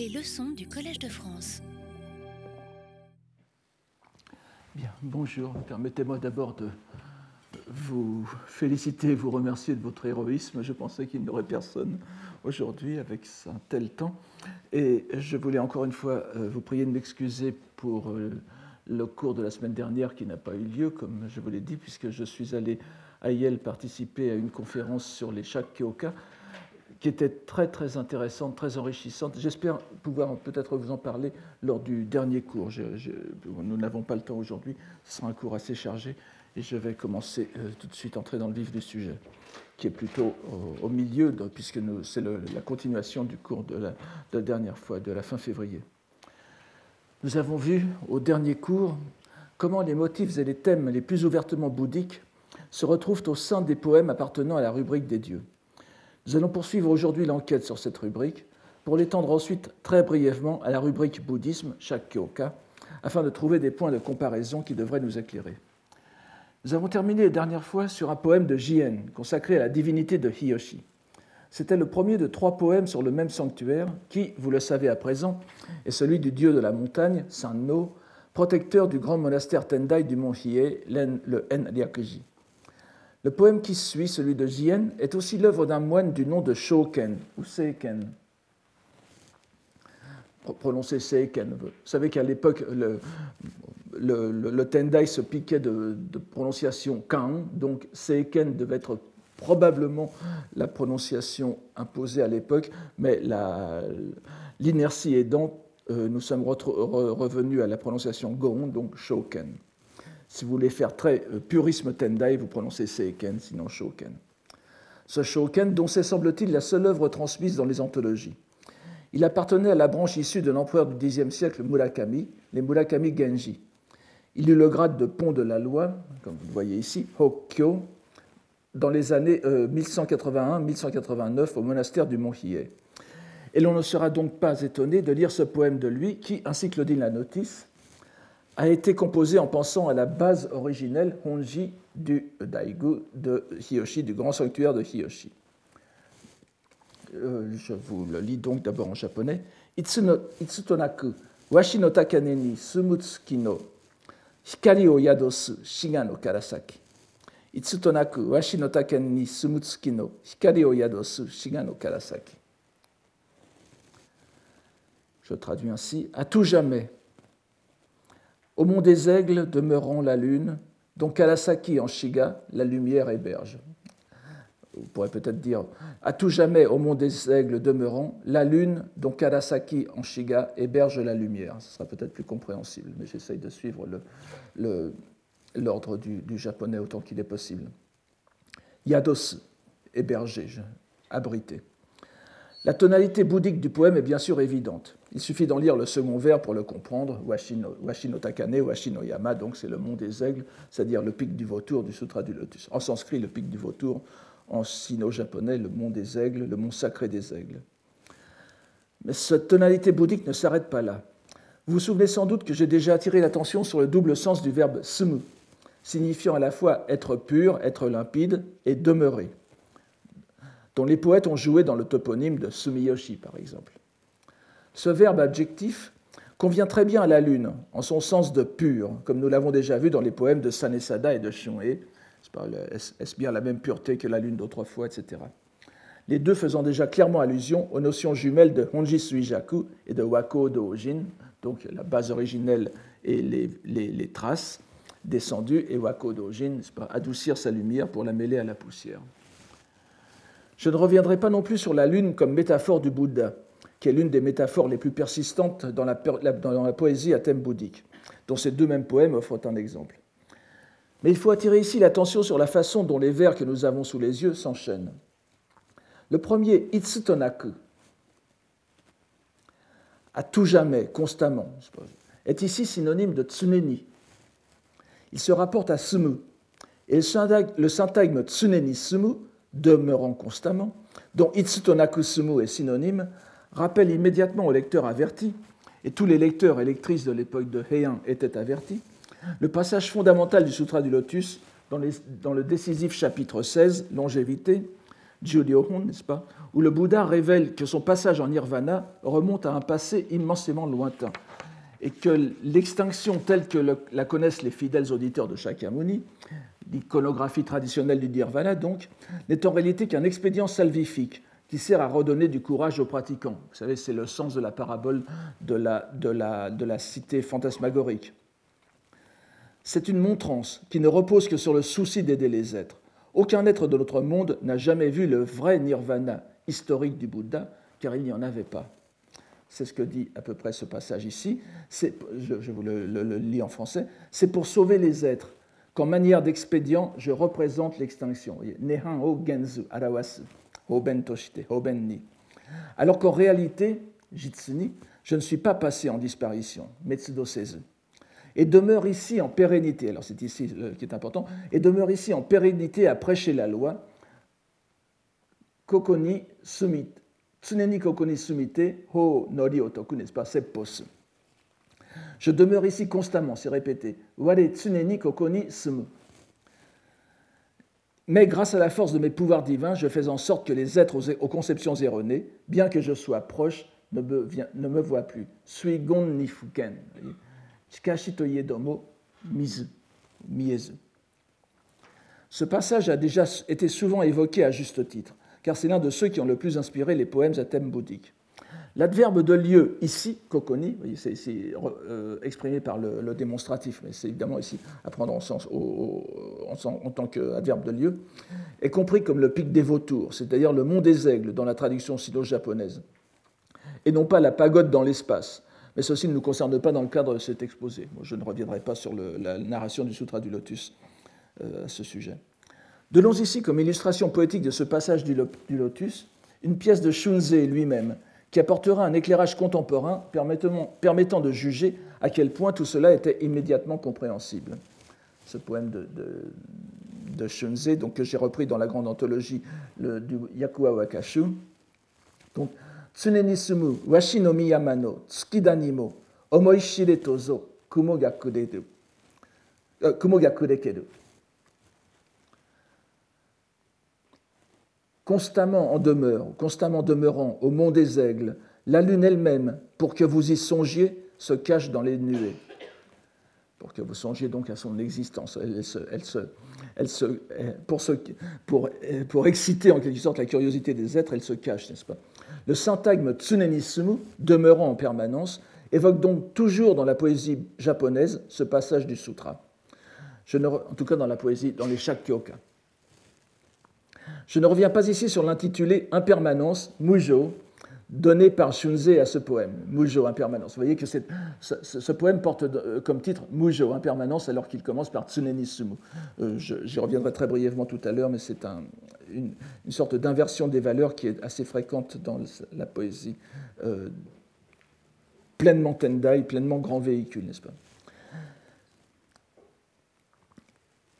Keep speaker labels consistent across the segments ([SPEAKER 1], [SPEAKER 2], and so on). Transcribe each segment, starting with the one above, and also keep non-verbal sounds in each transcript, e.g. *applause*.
[SPEAKER 1] Les leçons du Collège de France.
[SPEAKER 2] Bien, bonjour. Permettez-moi d'abord de vous féliciter, vous remercier de votre héroïsme. Je pensais qu'il n'y aurait personne aujourd'hui avec un tel temps. Et je voulais encore une fois euh, vous prier de m'excuser pour euh, le cours de la semaine dernière qui n'a pas eu lieu, comme je vous l'ai dit, puisque je suis allé à Yale participer à une conférence sur les Shak Kyoka qui était très très intéressante, très enrichissante. J'espère pouvoir peut-être vous en parler lors du dernier cours. nous n'avons pas le temps aujourd'hui, ce sera un cours assez chargé et je vais commencer euh, tout de suite entrer dans le vif du sujet, qui est plutôt au, milieu, puisque c'est la continuation du cours de la, de la dernière fois, de la fin février. Nous avons vu au dernier cours comment les motifs et les thèmes les plus ouvertement bouddhiques se retrouvent au sein des poèmes appartenant à la rubrique des dieux. Nous allons poursuivre aujourd'hui l'enquête sur cette rubrique pour l'étendre ensuite très brièvement à la rubrique bouddhisme, Shakkyoka, afin de trouver des points de comparaison qui devraient nous éclairer. Nous avons terminé la dernière fois sur un poème de Jien consacré à la divinité de Hiyoshi. C'était le premier de trois poèmes sur le même sanctuaire qui, vous le savez à présent, est celui du dieu de la montagne, Saint No, protecteur du grand monastère Tendai du mont Hiei, le N-Ryakuji. Le poème qui suit, celui de Jien, est aussi l'œuvre d'un moine du nom de Shoken, ou Seiken. Prononcé Seiken. Vous savez qu'à l'époque, le, le, Tendai se piquait de, prononciation Kan, donc Seiken devait être probablement la prononciation imposée à l'époque, mais l'inertie aidant, euh, nous sommes revenus à la prononciation Gon, donc Shoken. Si vous voulez faire très euh, purisme Tendai, vous prononcez Seiken, sinon Shoken. Ce Shoken, dont c'est semble-t-il la seule œuvre transmise dans les anthologies. Il appartenait à la branche issue de l'empereur du Xe siècle Murakami, les Murakami Genji. Il eut le grade de pont de la loi, comme vous le voyez ici, Hokkyo, dans les années 1181-1189 euh, au monastère du Mont Hiei. Et l'on ne sera donc pas étonné de lire ce poème de lui qui, ainsi que le dit la notice, a été composé en pensant à la base originelle Honji du Daigu de Hiyoshi, du grand sanctuaire de Hiyoshi. Euh, je vous le lis donc d'abord en japonais. Itsutonaku, washi no takane ni sumutsuki no hikari o yadosu shiga no karasaki. Itsutonaku, washi no takane ni sumutsuki no hikari o yadosu shiga no karasaki. Je traduis ainsi. À tout jamais, au mont des aigles demeurant la lune, dont Karasaki en Shiga la lumière héberge. Vous pourrez peut-être dire à tout jamais au mont des aigles demeurant la lune dont Karasaki en Shiga héberge la lumière. Ce sera peut-être plus compréhensible, mais j'essaye de suivre l'ordre du, du, japonais autant qu'il est possible. Yados, hébergé, abrité. La tonalité bouddhique du poème est bien sûr évidente. Il suffit d'en lire le second vers pour le comprendre. Washino, Washino Takane, Washino Yama, donc c'est le mont des aigles, c'est-à-dire le pic du vautour du Sutra du Lotus. En sanskrit, le pic du vautour, en sino-japonais, le mont des aigles, le mont sacré des aigles. Mais cette tonalité bouddhique ne s'arrête pas là. Vous vous souvenez sans doute que j'ai déjà attiré l'attention sur le double sens du verbe sumu, signifiant à la fois être pur, être limpide et demeurer dont les poètes ont joué dans le toponyme de Sumiyoshi, par exemple. Ce verbe adjectif convient très bien à la lune, en son sens de pur, comme nous l'avons déjà vu dans les poèmes de Sanesada et de Shun'e. Est-ce bien la même pureté que la lune d'autrefois, etc. Les deux faisant déjà clairement allusion aux notions jumelles de Honji Suijaku et de Wako Doujin, donc la base originelle et les, traces descendues, et Wako Dojin, adoucir sa lumière pour la mêler à la poussière. Je ne reviendrai pas non plus sur la lune comme métaphore du Bouddha, qui est l'une des métaphores les plus persistantes dans la, poésie à thème bouddhique, dont ces deux mêmes poèmes offrent un exemple. Mais il faut attirer ici l'attention sur la façon dont les vers que nous avons sous les yeux s'enchaînent. Le premier, Itsutonaku, à tout jamais, constamment, est ici synonyme de tsuneni. Il se rapporte à sumu. Et le syntagme tsuneni sumu demeurant constamment, dont Itsutonakusumu est synonyme, rappelle immédiatement au lecteur averti, et tous les lecteurs et lectrices de l'époque de Heian étaient avertis, le passage fondamental du Sutra du Lotus dans, le décisif chapitre 16, Longévité, Julio n'est-ce pas, où le Bouddha révèle que son passage en nirvana remonte à un passé immensément lointain et que l'extinction telle que la connaissent les fidèles auditeurs de Shakyamuni, l'iconographie traditionnelle du nirvana donc, n'est en réalité qu'un expédient salvifique qui sert à redonner du courage aux pratiquants. Vous savez, c'est le sens de la parabole de la, cité fantasmagorique. C'est une montrance qui ne repose que sur le souci d'aider les êtres. Aucun être de notre monde n'a jamais vu le vrai nirvana historique du Bouddha, car il n'y en avait pas. C'est ce que dit à peu près ce passage ici. Je, vous le lis en français. C'est pour sauver les êtres qu'en manière d'expédient, je représente l'extinction. Nehan o genzu arawasu. Alors qu'en réalité, Jitsuni, je ne suis pas passé en disparition, Metsudo et demeure ici en pérennité. Alors c'est ici qui est important, et demeure ici en pérennité à prêcher la loi. Kokoni sumite, tsuneni kokoni sumite, ho nori otoku, n'est-ce pas, seppos. Je demeure ici constamment, c'est répété. Tsuneni. Mais grâce à la force de mes pouvoirs divins, je fais en sorte que les êtres aux, conceptions erronées, bien que je sois proche, ne me, voient plus. Sui gon ni fuken. domo mizu. Ce passage a déjà été souvent évoqué à juste titre, car c'est l'un de ceux qui ont le plus inspiré les poèmes à thème bouddhique. L'adverbe de lieu ici, kokoni, c'est euh, exprimé par le, démonstratif, mais c'est évidemment ici à prendre en, sens, en, tant qu'adverbe de lieu, est compris comme le pic des vautours, c'est-à-dire le mont des aigles dans la traduction sino-japonaise, et non pas la pagode dans l'espace. Mais ceci ne nous concerne pas dans le cadre de cet exposé. je ne reviendrai pas sur la narration du Sutra du Lotus euh, à ce sujet. Donnons ici comme illustration poétique de ce passage du, du Lotus une pièce de Shunze lui-même, qui apportera un éclairage contemporain permettant, de juger à quel point tout cela était immédiatement compréhensible. Ce poème de, Shunze, donc, que j'ai repris dans la grande anthologie du Yakuwa Wakashu. Donc, Tsunenisumu washi no miyama no tsukidanimo omoishire tozo kumo constamment en demeure, constamment demeurant au mont des aigles, la lune elle-même, pour que vous y songiez, se cache dans les nuées. Pour que vous songiez donc à son existence. Elle se, elle se, elle se, pour, pour, pour, exciter en quelque sorte la curiosité des êtres, elle se cache, n'est-ce pas? Le syntagme tsunenisumu, demeurant en permanence, évoque donc toujours dans la poésie japonaise ce passage du sutra. Je ne, en tout cas dans la poésie, dans les Shakkyoka. Je ne reviens pas ici sur l'intitulé Impermanence, Mujo, donné par Shunze à ce poème, Mujo, Impermanence. Vous voyez que ce, poème porte euh, comme titre Mujo, Impermanence, alors qu'il commence par Tsuneni Sumu. Euh, J'y reviendrai très brièvement tout à l'heure, mais c'est une, sorte d'inversion des valeurs qui est assez fréquente dans la poésie euh, pleinement Tendai, pleinement grand véhicule, n'est-ce pas?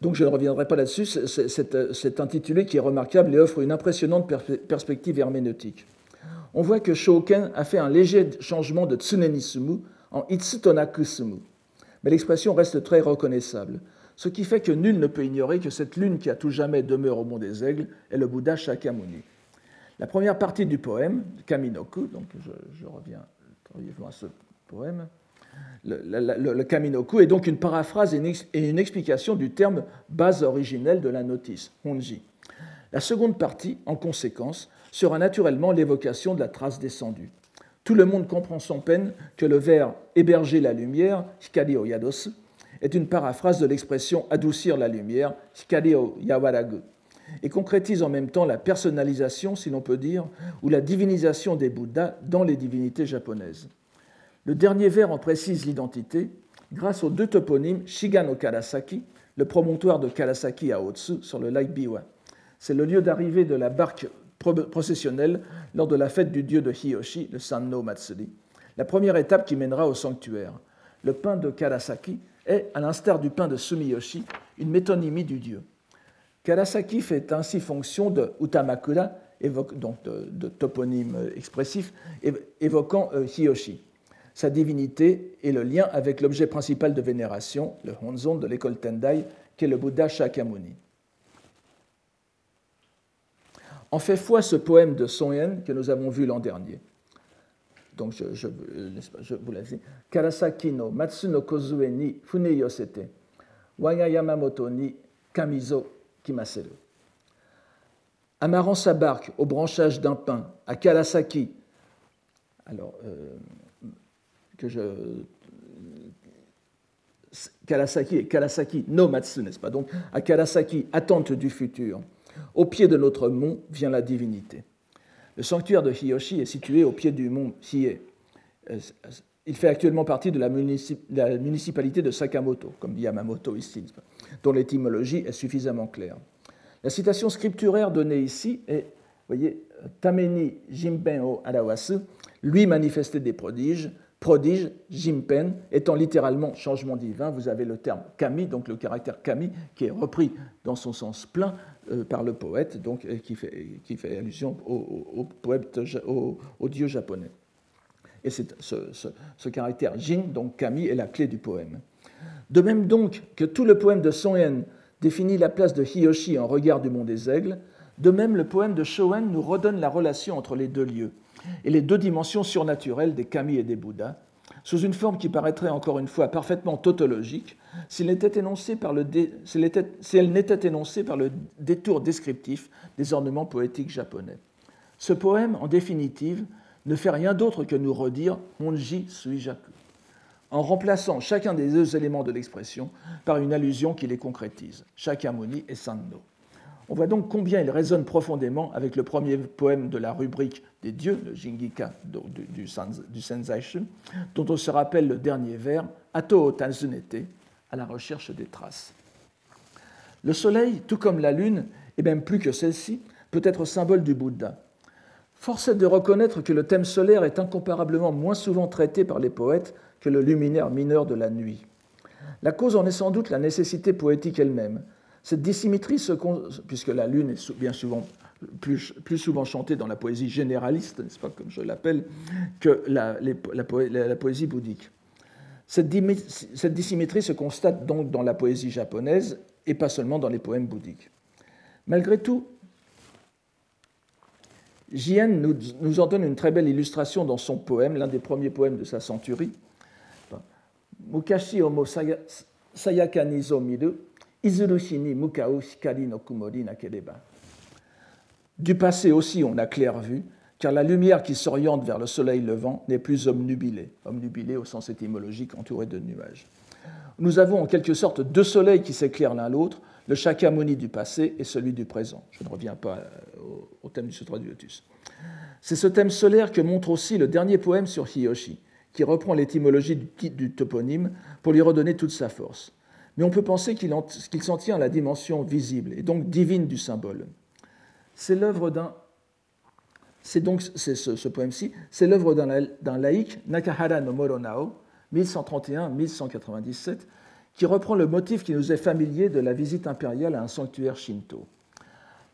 [SPEAKER 2] Donc je ne reviendrai pas là-dessus, c'est intitulé qui est remarquable et offre une impressionnante perspective herméneutique. On voit que Shoken a fait un léger changement de Tsunenisumu en Itsutonakusumu, mais l'expression reste très reconnaissable, ce qui fait que nul ne peut ignorer que cette lune qui a tout jamais demeure au mont des aigles est le Bouddha Shakyamuni. La première partie du poème, Kaminoku, donc je, je reviens brièvement à ce poème, le, Kaminoku est donc une paraphrase et une explication du terme base originelle de la notice, Honji. La seconde partie, en conséquence, sera naturellement l'évocation de la trace descendue. Tout le monde comprend sans peine que le vers héberger la lumière, Hikari o Yados, est une paraphrase de l'expression adoucir la lumière, Hikari o Yawaragu, et concrétise en même temps la personnalisation, si l'on peut dire, ou la divinisation des Bouddhas dans les divinités japonaises. Le dernier vers en précise l'identité grâce aux deux toponymes Shigano Karasaki, le promontoire de Karasaki à Otsu sur le lac Biwa. C'est le lieu d'arrivée de la barque processionnelle lors de la fête du dieu de Hiyoshi, le Sanno Matsuri, la première étape qui mènera au sanctuaire. Le pain de Karasaki est, à l'instar du pain de Sumiyoshi, une métonymie du dieu. Karasaki fait ainsi fonction de Utamakura, donc de, toponyme expressif, évoquant euh, Hiyoshi sa divinité et le lien avec l'objet principal de vénération, le Honzon de l'école Tendai, qui est le Bouddha Shakyamuni. en fait foi ce poème de Son Yen que nous avons vu l'an dernier. Donc, je, je, je vous l'ai dit. Karasaki no Matsu no Kozue ni Fune Yamamoto ni Kamizo Kimaseru. Amarrant sa barque au branchage d'un pin à Karasaki, alors euh, que je. Karasaki Karasaki no n'est-ce pas? Donc, à Karasaki, attente du futur. Au pied de notre mont vient la divinité. Le sanctuaire de Hiyoshi est situé au pied du mont Hiei. Il fait actuellement partie de la, municipalité de Sakamoto, comme dit Yamamoto ici, dont l'étymologie est suffisamment claire. La citation scripturaire donnée ici est, vous voyez, Tameni Jimpen o Arawasu, lui manifestait des prodiges, prodige, Jimpen, étant littéralement changement divin. Vous avez le terme kami, donc le caractère kami, qui est repris dans son sens plein euh, par le poète, donc, qui, fait, allusion au, au, dieu japonais. Et c'est ce, caractère jin, donc kami, est la clé du poème. De même donc que tout le poème de Son définit la place de Hiyoshi en regard du monde des aigles, de même le poème de Shoen nous redonne la relation entre les deux lieux et les deux dimensions surnaturelles des kami et des bouddhas, sous une forme qui paraîtrait encore une fois parfaitement tautologique, si elle n'était énoncée par le, détour descriptif des ornements poétiques japonais. Ce poème, en définitive, ne fait rien d'autre que nous redire Monji Suijaku, en remplaçant chacun des deux éléments de l'expression par une allusion qui les concrétise, Shakyamuni et Sando. On voit donc combien il résonne profondément avec le premier poème de la rubrique des dieux, le Jingika du, Senzaishu, dont on se rappelle le dernier vers, Ato Tanzunete, à la recherche des traces. Le soleil, tout comme la lune, et même plus que celle-ci, peut être symbole du Bouddha. Force est de reconnaître que le thème solaire est incomparablement moins souvent traité par les poètes que le luminaire mineur de la nuit. La cause en est sans doute la nécessité poétique elle-même. Cette dissymétrie, se, puisque la lune est bien souvent plus, souvent chantée dans la poésie généraliste, n'est-ce pas, comme je l'appelle, que la, poésie bouddhique. Cette, dissymétrie se constate donc dans la poésie japonaise et pas seulement dans les poèmes bouddhiques. Malgré tout, Jien nous, en donne une très belle illustration dans son poème, l'un des premiers poèmes de sa centurie. Mukashi omo sayaka ni zo miru, izurushi ni mukao shikari no kumori. Du passé aussi on a clair vu, car la lumière qui s'oriente vers le soleil levant n'est plus omnubilée, omnubilée au sens étymologique entourée de nuages. Nous avons en quelque sorte deux soleils qui s'éclairent l'un l'autre, le Shakyamuni du passé et celui du présent. Je ne reviens pas euh, au, thème du Sutra du Lotus. C'est ce thème solaire que montre aussi le dernier poème sur Hiyoshi, qui reprend l'étymologie du toponyme pour lui redonner toute sa force. Mais on peut penser qu'il s'en tient à la dimension visible et donc divine du symbole. C'est l'œuvre d'un c'est donc ce, poème-ci, c'est l'œuvre d'un laïc, Nakahara no Moronao, 1131-1197, qui reprend le motif qui nous est familier de la visite impériale à un sanctuaire shinto.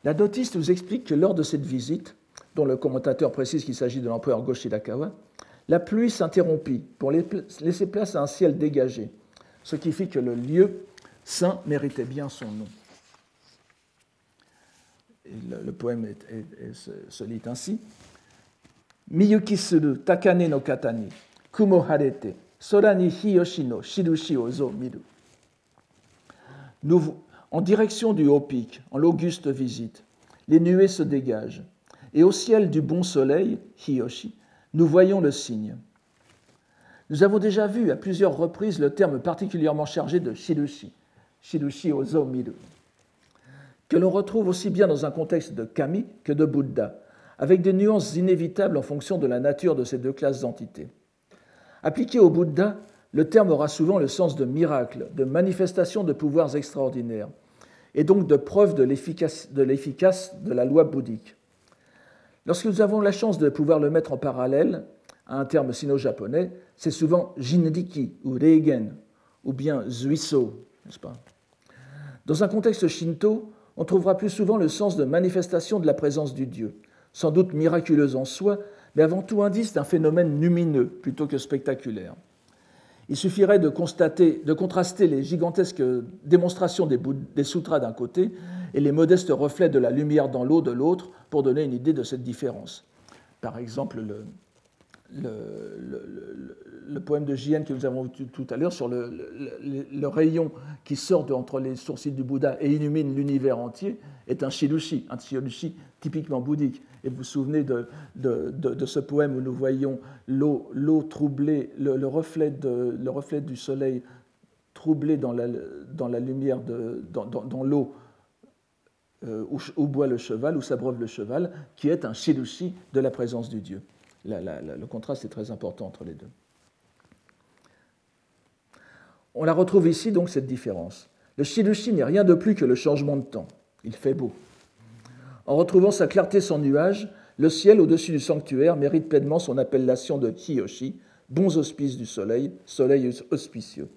[SPEAKER 2] La notiste nous explique que lors de cette visite, dont le commentateur précise qu'il s'agit de l'empereur Goshirakawa, la pluie s'interrompit pour laisser place à un ciel dégagé, ce qui fit que le lieu saint méritait bien son nom le, poème se, lit ainsi Miyuki suru takane no katani, kumo harete, sora ni hiyoshi no shirushi ozo miru. En direction du haut pic, en l'auguste visite, les nuées se dégagent, et au ciel du bon soleil, Hiyoshi, nous voyons le signe. Nous avons déjà vu à plusieurs reprises le terme particulièrement chargé de Shirushi, Shirushi Ozo Miru que l'on retrouve aussi bien dans un contexte de kami que de Bouddha, avec des nuances inévitables en fonction de la nature de ces deux classes d'entités. Appliqué au Bouddha, le terme aura souvent le sens de miracle, de manifestation de pouvoirs extraordinaires, et donc de preuve de l'efficace de, la loi bouddhique. Lorsque nous avons la chance de pouvoir le mettre en parallèle un terme sino-japonais, c'est souvent Jindiki ou Reigen, ou bien Zuiso, n'est-ce pas? Dans un contexte shinto, on trouvera plus souvent le sens de manifestation de la présence du Dieu, sans doute miraculeuse en soi, mais avant tout indice d'un phénomène lumineux plutôt que spectaculaire. Il suffirait de contraster les gigantesques démonstrations des, des sutras d'un côté et les modestes reflets de la lumière dans l'eau de l'autre pour donner une idée de cette différence. Par exemple, le, le, poème de J.N. que nous avons vu tout à l'heure sur le, rayon qui sort de, entre les sourcils du Bouddha et illumine l'univers entier est un shirushi, un shirushi typiquement bouddhique. Et vous vous souvenez de, ce poème où nous voyons l'eau troublée, le, reflet le reflet du soleil troublé dans la, lumière, dans, l'eau euh, où, boit le cheval, où s'abreuve le cheval, qui est un shirushi de la présence du Dieu le contraste est très important entre les deux. On la retrouve ici, donc, cette différence. Le Shidushi n'est rien de plus que le changement de temps. Il fait beau. En retrouvant sa clarté sans nuage, le ciel au-dessus du sanctuaire mérite pleinement son appellation de Hiyoshi, bons auspices du soleil, soleil auspicieux.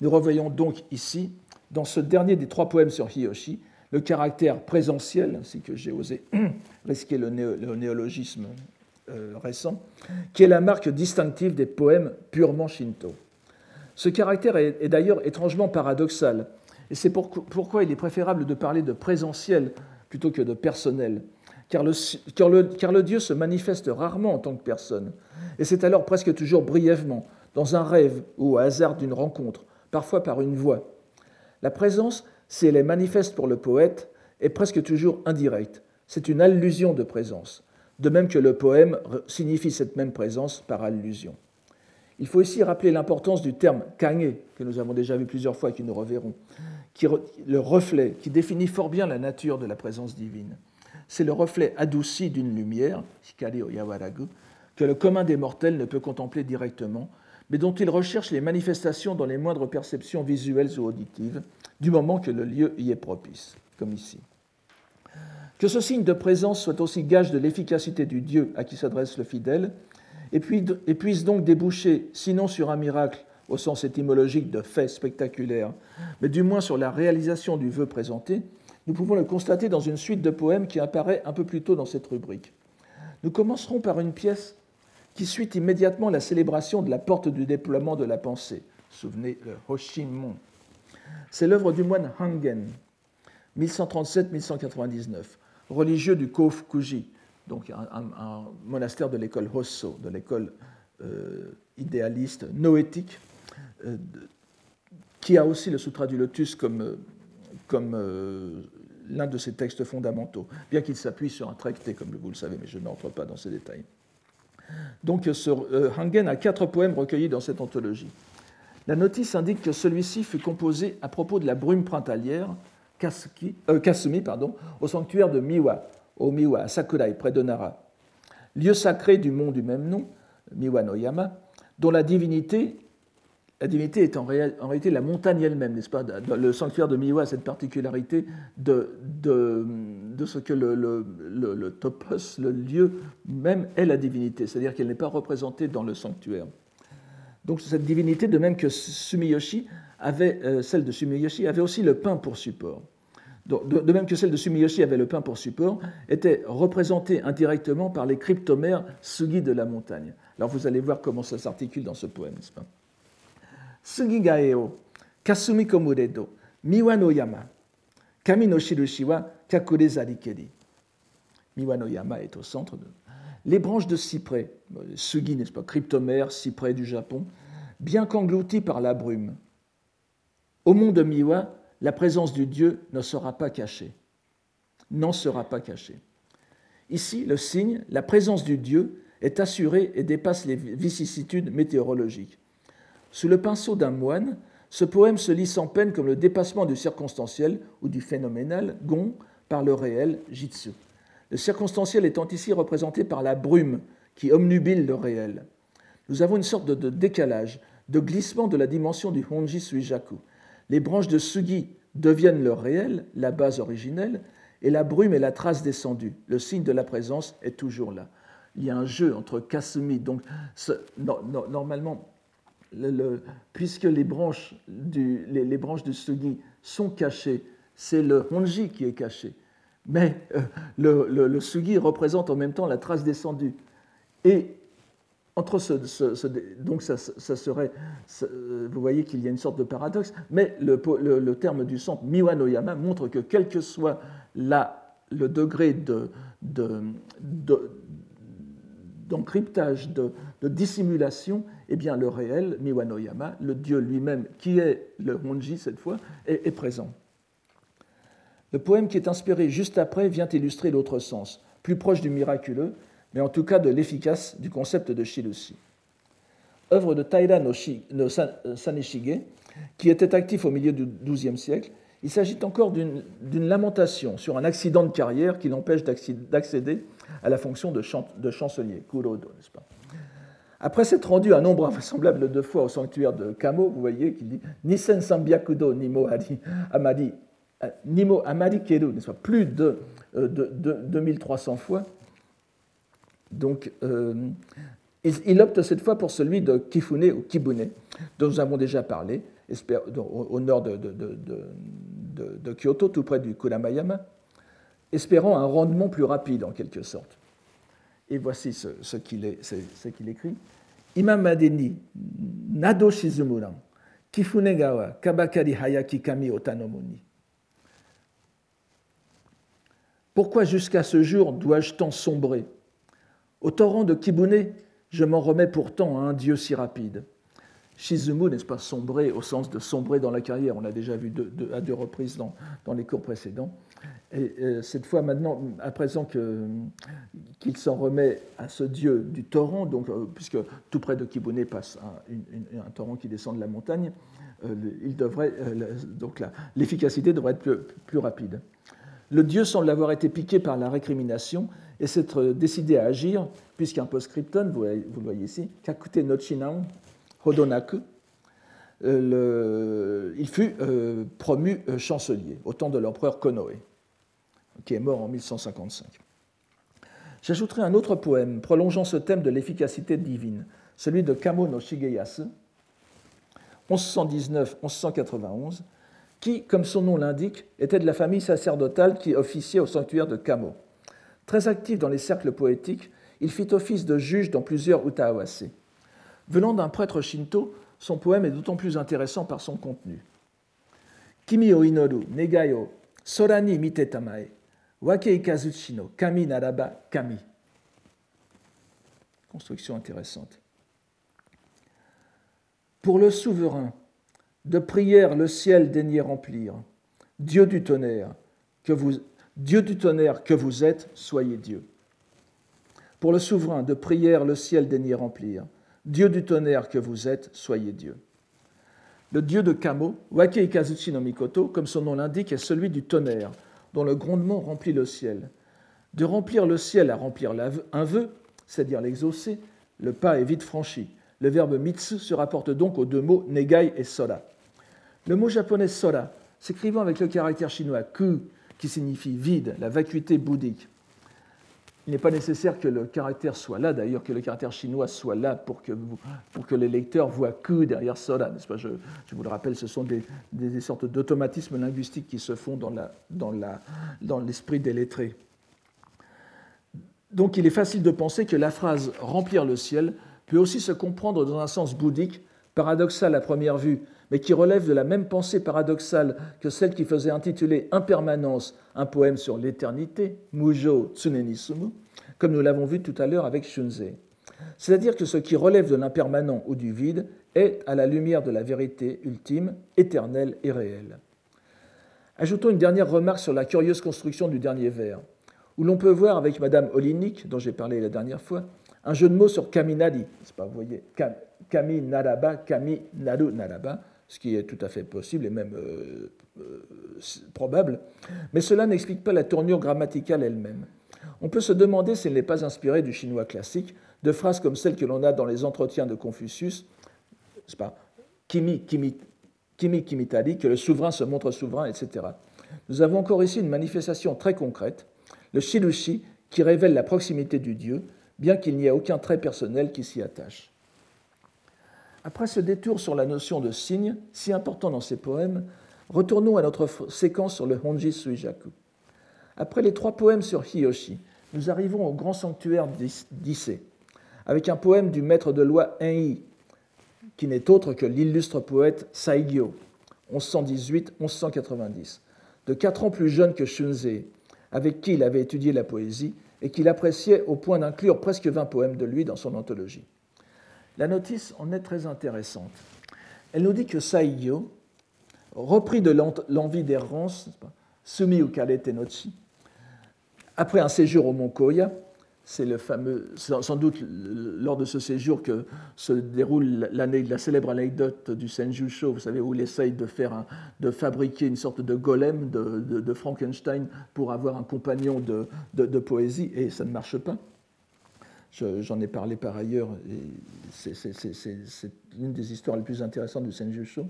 [SPEAKER 2] Nous revoyons donc ici, dans ce dernier des trois poèmes sur Hiyoshi, le caractère présentiel, ainsi que j'ai osé *clears throat* risquer le néologisme euh, récent, qui est la marque distinctive des poèmes purement shinto. Ce caractère est, d'ailleurs étrangement paradoxal, et c'est pourquoi il est préférable de parler de présentiel plutôt que de personnel, car le, car, le, car le, Dieu se manifeste rarement en tant que personne, et c'est alors presque toujours brièvement, dans un rêve ou au hasard d'une rencontre, parfois par une voix. La présence, si elle est manifeste pour le poète, est presque toujours indirecte. C'est une allusion de présence de même que le poème signifie cette même présence par allusion. Il faut ici rappeler l'importance du terme kage, que nous avons déjà vu plusieurs fois et que nous reverrons, qui, le reflet, qui définit fort bien la nature de la présence divine. C'est le reflet adouci d'une lumière, que le commun des mortels ne peut contempler directement, mais dont il recherche les manifestations dans les moindres perceptions visuelles ou auditives, du moment que le lieu y est propice, comme ici. Que ce signe de présence soit aussi gage de l'efficacité du Dieu à qui s'adresse le fidèle, et, puisse donc déboucher, sinon sur un miracle au sens étymologique de fait spectaculaire, mais du moins sur la réalisation du vœu présenté, nous pouvons le constater dans une suite de poèmes qui apparaît un peu plus tôt dans cette rubrique. Nous commencerons par une pièce qui suit immédiatement la célébration de la porte du déploiement de la pensée. Souvenez le Hoshimon. C'est l'œuvre du moine Hangen, 1137-1199 religieux du Kofukuji, donc un, monastère de l'école Hosso, de l'école euh, idéaliste noétique, euh, qui a aussi le Sutra du Lotus comme, comme euh, l'un de ses textes fondamentaux, bien qu'il s'appuie sur un traité, comme vous le savez, mais je n'entre pas dans ces détails. Donc Hangen a quatre poèmes recueillis dans cette anthologie. La notice indique que celui-ci fut composé à propos de la brume printalière euh, Kasumi pardon, au sanctuaire de Miwa, au Miwa, à Sakurai, près de Nara. Lieu sacré du mont du même nom, Miwa no Yama, dont la divinité, la divinité est en, réalité la montagne elle-même, n'est-ce pas? Le sanctuaire de Miwa a cette particularité de, ce que le, topos, le lieu même, est la divinité, c'est-à-dire qu'elle n'est pas représentée dans le sanctuaire. Donc cette divinité, de même que Sumiyoshi, avait, euh, celle de Sumiyoshi avait aussi le pain pour support de, même que celle de Sumiyoshi avait le pain pour support, était représentée indirectement par les cryptomères Sugi de la montagne. Alors vous allez voir comment ça s'articule dans ce poème, n'est-ce pas? Sugi gaeo, kasumi komuredo, miwa no yama, kami no shirushi wa kakure zarikeri. Miwa no yama est au centre de... Les branches de cyprès, Sugi, n'est-ce pas, cryptomères, cyprès du Japon, bien qu'engloutis par la brume. Au mont de Miwa, la présence du Dieu ne sera pas cachée. N'en sera pas cachée. Ici, le signe, la présence du Dieu, est assurée et dépasse les vicissitudes météorologiques. Sous le pinceau d'un moine, ce poème se lit sans peine comme le dépassement du circonstanciel ou du phénoménal, gon, par le réel, jitsu. Le circonstanciel étant ici représenté par la brume qui omnubile le réel. Nous avons une sorte de, décalage, de glissement de la dimension du honji suijaku les branches de Sugi deviennent le réel, la base originelle, et la brume est la trace descendue. Le signe de la présence est toujours là. Il y a un jeu entre Kasumi. Donc, normalement, puisque les branches, du, les, branches de Sugi sont cachées, c'est le Honji qui est caché. Mais euh, le, le, Sugi représente en même temps la trace descendue. Et entre donc ça, serait, vous voyez qu'il y a une sorte de paradoxe, mais le, terme du centre Miwanoyama montre que quel que soit la, le degré de, d'encryptage, de, dissimulation, eh bien le réel, Miwanoyama, le Dieu lui-même, qui est le Honji cette fois, est, présent. Le poème qui est inspiré juste après vient illustrer l'autre sens, plus proche du miraculeux, mais en tout cas de l'efficace du concept de Shirushi. Œuvre de Taira no, Saneshige, qui était actif au milieu du XIIe siècle, il s'agit encore d'une lamentation sur un accident de carrière qui l'empêche d'accéder à la fonction de, chancelier, Kurodo, n'est-ce pas? Après s'être rendu un nombre invraisemblable de fois au sanctuaire de Kamo, vous voyez qu'il dit Nisen Sambyakudo Nimo Amadi, euh, Nimo Amadi Keru, n'est-ce pas? Plus de, euh, de, de 2300 fois, donc, euh, il, opte cette fois pour celui de Kifune ou Kibune, dont nous avons déjà parlé, au nord de, Kyoto, tout près du Kuramayama, espérant un rendement plus rapide en quelque sorte. Et voici ce, qu'il écrit. Imamadeni nado shizumuran kifunegawa kabakari hayaki kami otanomoni. Pourquoi jusqu'à ce jour dois-je tant sombrer? Au torrent de Kibune, je m'en remets pourtant à un Dieu si rapide. Shizumu, n'est-ce pas, sombrer au sens de sombrer dans la carrière, on l'a déjà vu à deux reprises dans, les cours précédents. Et, cette fois, maintenant, à présent qu'il s'en remet à ce Dieu du torrent, donc, euh, puisque tout près de Kibune passe un, torrent qui descend de la montagne, euh, devrait, euh, l'efficacité devrait être plus rapide. Le Dieu semble avoir été piqué par la récrimination et s'être décidé à agir, puisqu'un post-scriptum, vous, le voyez ici, Kakute no Hodonaku, euh, il fut euh, promu euh, chancelier au temps de l'empereur Konoe, qui est mort en 1155. J'ajouterai un autre poème prolongeant ce thème de l'efficacité divine, celui de Kamo no Shigeyasu, 1119-1191, qui, comme son nom l'indique, était de la famille sacerdotale qui officiait au sanctuaire de Kamo. Très actif dans les cercles poétiques, il fit office de juge dans plusieurs utaawase. Venant d'un prêtre shinto, son poème est d'autant plus intéressant par son contenu. Kimi o inoru negayo sorani mite tamae wake ikazuchi no kami naraba kami. Construction intéressante. Pour le souverain, de prières le ciel daignez remplir. Dieu du tonnerre, que vous, Dieu du tonnerre que vous êtes, soyez Dieu. Pour le souverain, de prières le ciel daignez remplir. Dieu du tonnerre que vous êtes, soyez Dieu. Le dieu de Kamo, Wake Ikazuchi no Mikoto, comme son nom l'indique, est celui du tonnerre, dont le grondement remplit le ciel. De remplir le ciel à remplir un vœu, c'est-à-dire l'exaucer, le pas est vite franchi. Le verbe mitsu se rapporte donc aux deux mots negai et sora. Le mot japonais sora, s'écrivant avec le caractère chinois ku, qui signifie vide, la vacuité bouddhique. Il n'est pas nécessaire que le caractère soit là, d'ailleurs, que le caractère chinois soit là pour que, pour que les lecteurs voient ku derrière sora, n'est-ce pas? Je, vous le rappelle, ce sont des, sortes d'automatismes linguistiques qui se font dans, la, dans, la, dans l'esprit des lettrés. Donc il est facile de penser que la phrase remplir le ciel peut aussi se comprendre dans un sens bouddhique, paradoxal à première vue, mais qui relève de la même pensée paradoxale que celle qui faisait intituler Impermanence un poème sur l'éternité, Mujo Tsunenisumu, comme nous l'avons vu tout à l'heure avec Shunzei. C'est-à-dire que ce qui relève de l'impermanent ou du vide est, à la lumière de la vérité ultime, éternelle et réelle. Ajoutons une dernière remarque sur la curieuse construction du dernier vers, où l'on peut voir avec Madame Olinik, dont j'ai parlé la dernière fois, un jeu de mots sur Kaminari, pas, vous voyez, Kami Naraba, Kami Naraba, ce qui est tout à fait possible et même euh, euh, probable, mais cela n'explique pas la tournure grammaticale elle-même. On peut se demander si elle n'est pas inspirée du chinois classique, de phrases comme celles que l'on a dans les entretiens de Confucius, pas Kimi, Kimi, Kimi, Kimitari, que le souverain se montre souverain, etc. Nous avons encore ici une manifestation très concrète, le shirushi, qui révèle la proximité du Dieu, bien qu'il n'y ait aucun trait personnel qui s'y attache. Après ce détour sur la notion de signe, si important dans ces poèmes, retournons à notre séquence sur le Honji Suijaku. Après les trois poèmes sur Hiyoshi, nous arrivons au grand sanctuaire d'Issei. avec un poème du maître de loi Enyi, qui n'est autre que l'illustre poète Saigyo, 1118-1190, de quatre ans plus jeune que Shunzei, avec qui il avait étudié la poésie et qu'il appréciait au point d'inclure presque 20 poèmes de lui dans son anthologie. La notice en est très intéressante. Elle nous dit que Saigyo, repris de l'envie d'errance, Sumi Ukare Tenochi, après un séjour au mont Koya, c'est le fameux, sans doute lors de ce séjour que se déroule la célèbre anecdote du Senjusho, vous savez, où il essaye de, de fabriquer une sorte de golem de, Frankenstein pour avoir un compagnon de, poésie, et ça ne marche pas. J'en ai parlé par ailleurs, c'est l'une des histoires les plus intéressantes du Senjusho.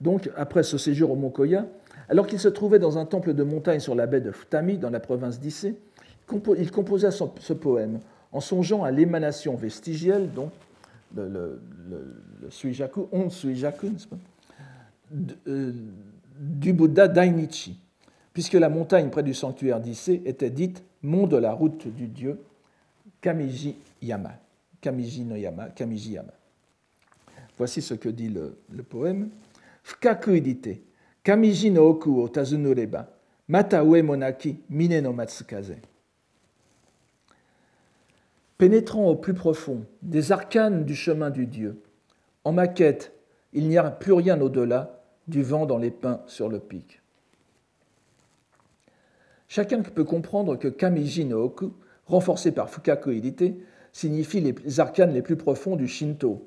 [SPEAKER 2] Donc, après ce séjour au Mont Koya, alors qu'il se trouvait dans un temple de montagne sur la baie de Futami, dans la province d'Issé, il composa ce poème en songeant à l'émanation vestigielle, donc le, suijaku, on suijaku, euh, du Bouddha Dainichi, puisque la montagne près du sanctuaire d'Issé était dite mont de la route du dieu Kamiji Yama. Kamiji no Yama, Kamiji Yama. Voici ce que dit le, poème. Fukaku idite, Kamiji no oku o tazunureba, mata ue monaki, mine no matsukaze pénétrant au plus profond des arcanes du chemin du Dieu. En ma quête, il n'y a plus rien au-delà du vent dans les pins sur le pic. Chacun peut comprendre que Kamiji no Oku, renforcé par Fukaku signifie les arcanes les plus profonds du Shinto.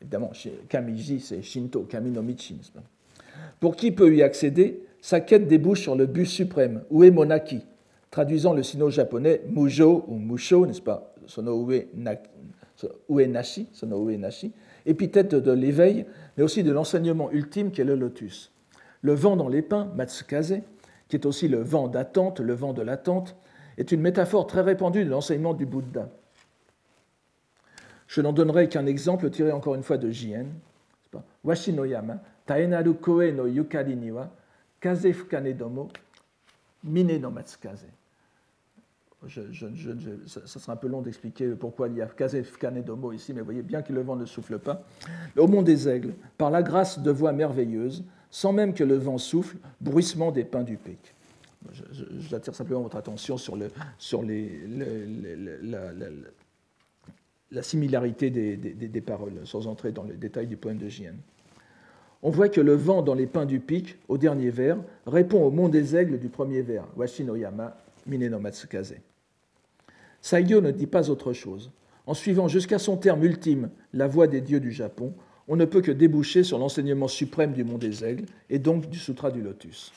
[SPEAKER 2] Évidemment, Kamiji, c'est Shinto, Kami no Michi. Pour qui peut y accéder, sa quête débouche sur le but suprême, Uemonaki, traduisant le sino-japonais mujo ou musho, n'est-ce pas, sono ue nashi, sono ue nashi, épithète de l'éveil, mais aussi de l'enseignement ultime qu'est le lotus. Le vent dans les pins, matsukaze, qui est aussi le vent d'attente, le vent de l'attente, est une métaphore très répandue de l'enseignement du Bouddha. Je n'en donnerai qu'un exemple tiré encore une fois de Jien. Washi no yama, taenaru koe no yukari niwa, kaze fukane domo, mine no matsukaze je, ça sera un peu long d'expliquer pourquoi il y a Kazef Domo ici, mais voyez bien que le vent ne souffle pas. Au mont des aigles, par la grâce de voix merveilleuses, sans même que le vent souffle, bruissement des pins du pic. J'attire simplement votre attention sur, le, la, similarité des, paroles, sans entrer dans les détails du poème de Jien. On voit que le vent dans les pins du pic, au dernier vers, répond au mont des aigles du premier vers, Washinoyama, Mine no Matsukaze. Saigyo ne dit pas autre chose. En suivant jusqu'à son terme ultime la voie des dieux du Japon, on ne peut que déboucher sur l'enseignement suprême du Mont des Aigles et donc du Sutra du Lotus.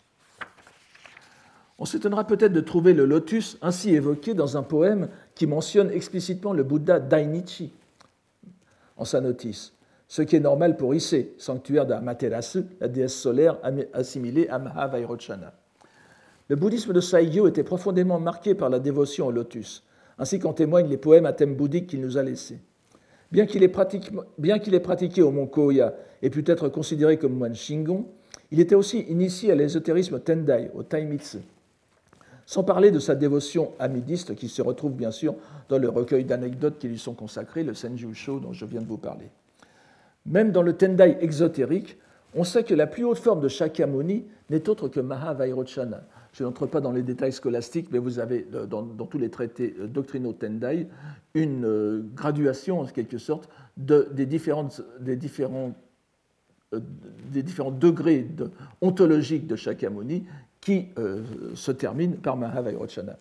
[SPEAKER 2] On s'étonnera peut-être de trouver le lotus ainsi évoqué dans un poème qui mentionne explicitement le Bouddha Dainichi en sa notice, ce qui est normal pour Issei, sanctuaire d'Amaterasu, la déesse solaire assimilée à Mahavairochana. Le bouddhisme de Saigyo était profondément marqué par la dévotion au lotus, ainsi qu'en témoignent les poèmes à thème bouddhique qu'il nous a laissés. Bien qu'il ait, pratiqué au mont Koya et pu être considéré comme moine Shingon, il était aussi initié à l'ésotérisme Tendai, au Taimitsu. Sans parler de sa dévotion amidiste qui se retrouve bien sûr dans le recueil d'anecdotes qui lui sont consacrées, le Senjusho dont je viens de vous parler. Même dans le Tendai exotérique, on sait que la plus haute forme de Shakyamuni n'est autre que Mahavairochana, je n'entre pas dans les détails scolastiques, mais vous avez euh, dans, tous les traités euh, doctrinaux Tendai une euh, graduation, en quelque sorte, des, différents degrés ontologiques de Shakyamuni qui se terminent par Mahavairochana.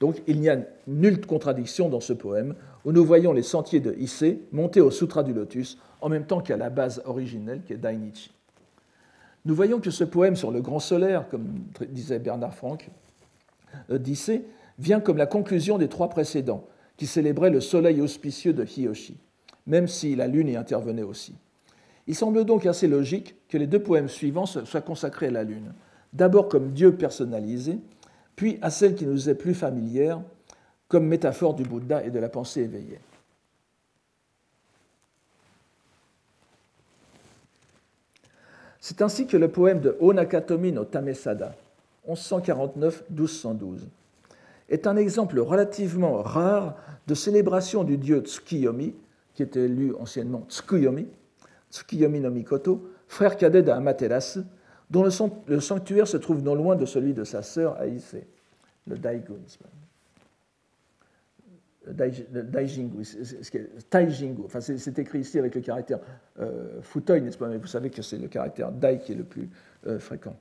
[SPEAKER 2] Donc il n'y a nulle contradiction dans ce poème où nous voyons les sentiers de Issei monter au Sutra du Lotus en même temps qu'à la base originelle qui est Dainichi. Nous voyons que ce poème sur le grand solaire, comme disait Bernard Franck, euh, d'Issée, vient comme la conclusion des trois précédents, qui célébraient le soleil auspicieux de Hiyoshi, même si la lune y intervenait aussi. Il semble donc assez logique que les deux poèmes suivants soient consacrés à la lune, d'abord comme Dieu personnalisé, puis à celle qui nous est plus familière, comme métaphore du Bouddha et de la pensée éveillée. C'est ainsi que le poème de Onakatomi no Tamesada, 1149-1212, est un exemple relativement rare de célébration du dieu Tsukiyomi, qui était lu anciennement Tsukuyomi, Tsukiyomi no Mikoto, frère cadet d'Amaterasu, dont le sanctuaire se trouve non loin de celui de sa sœur Aïse, le Daigun. Daijingu, Taijingu, enfin c'est écrit ici avec le caractère euh, futoi, n'est-ce pas, mais vous savez que c'est le caractère Dai qui est le plus euh, fréquent.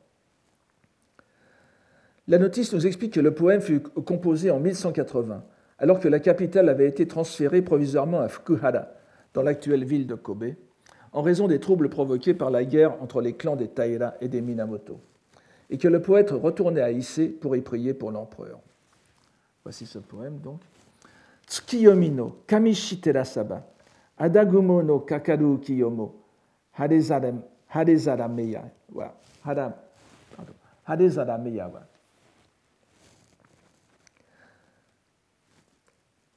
[SPEAKER 2] La notice nous explique que le poème fut composé en 1180, alors que la capitale avait été transférée provisoirement à Fukuhara, dans l'actuelle ville de Kobe, en raison des troubles provoqués par la guerre entre les clans des Taira et des Minamoto, et que le poète retournait à Issei pour y prier pour l'empereur. Voici ce poème donc. Tsukiyomi no kamishitera saba, adagumo.